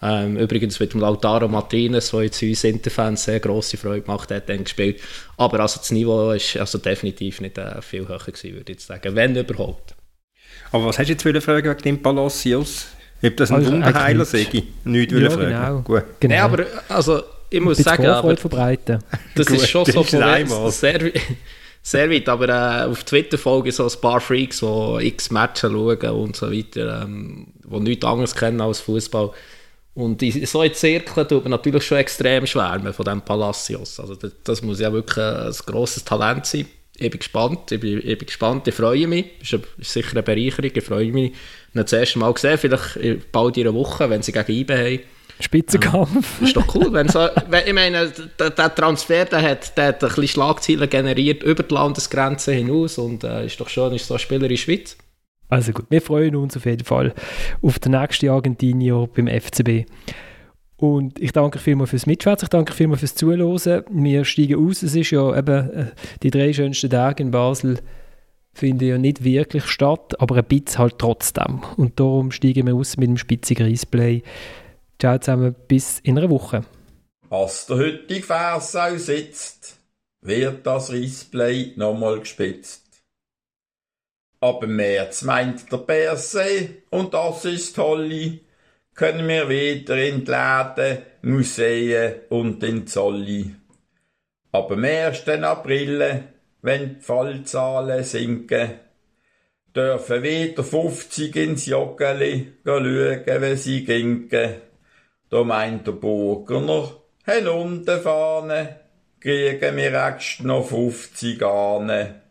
Ähm, übrigens mit dem Lautaro Martinez, der jetzt uns Interfans sehr grosse Freude gemacht hat, dann gespielt. Aber also das Niveau ist also definitiv nicht äh, viel höher gewesen, würde ich jetzt sagen, wenn überhaupt. Aber was hast du jetzt für eine Frage wegen dem Palacios? Ob das ein also Wunderheiler sei? Nicht ja, fragen. Genau. Gut. genau. Nee, aber also, ich muss sagen, aber, verbreiten. <laughs> das ist schon so sehr, <laughs> sehr weit, aber äh, auf Twitter folgen so ein paar Freaks, die x Matches schauen und so weiter, ähm, die nichts anderes kennen als Fußball. Und in so in Zirkeln tut man natürlich schon extrem schwärmen von diesem Palacios. Also das, das muss ja wirklich ein grosses Talent sein. Ich bin gespannt, ich bin, ich bin gespannt, ich freue mich. Es ist, ist, sicher eine Bereicherung, ich freue mich. Das erste Mal gesehen, vielleicht bald in einer Woche, wenn sie gegen IBE haben. Spitzenkampf. Ähm, ist doch cool, wenn so, ich meine, der, der Transfer, der hat, der hat ein bisschen Schlagzeilen generiert über die Landesgrenze hinaus und äh, ist doch schön, ist so ein Spieler in der Schweiz. Also gut, wir freuen uns auf jeden Fall auf den nächsten Argentinier beim FCB. Und ich danke vielmals fürs Mitschwätzen, ich danke vielmals fürs Zuhören. Wir steigen aus. Es ist ja eben äh, die drei schönsten Tage in Basel finden ja nicht wirklich statt, aber ein bisschen halt trotzdem. Und darum steigen wir aus mit dem spitzigen Reisplay. Ciao zusammen, bis in einer Woche. Was der heutige Vers auch sitzt, wird das Reisplay nochmal gespitzt. Ab März meint der Persee, und das ist toll, können wir wieder in die Läden, Museen und in Zolli. Ab dem 1. April, wenn die Fallzahlen sinken, dürfen wieder 50 ins Joggeli schauen, wie sie ginken. Da meint der Burger hinunterfahren, kriegen wir extra noch 50 Ahnen.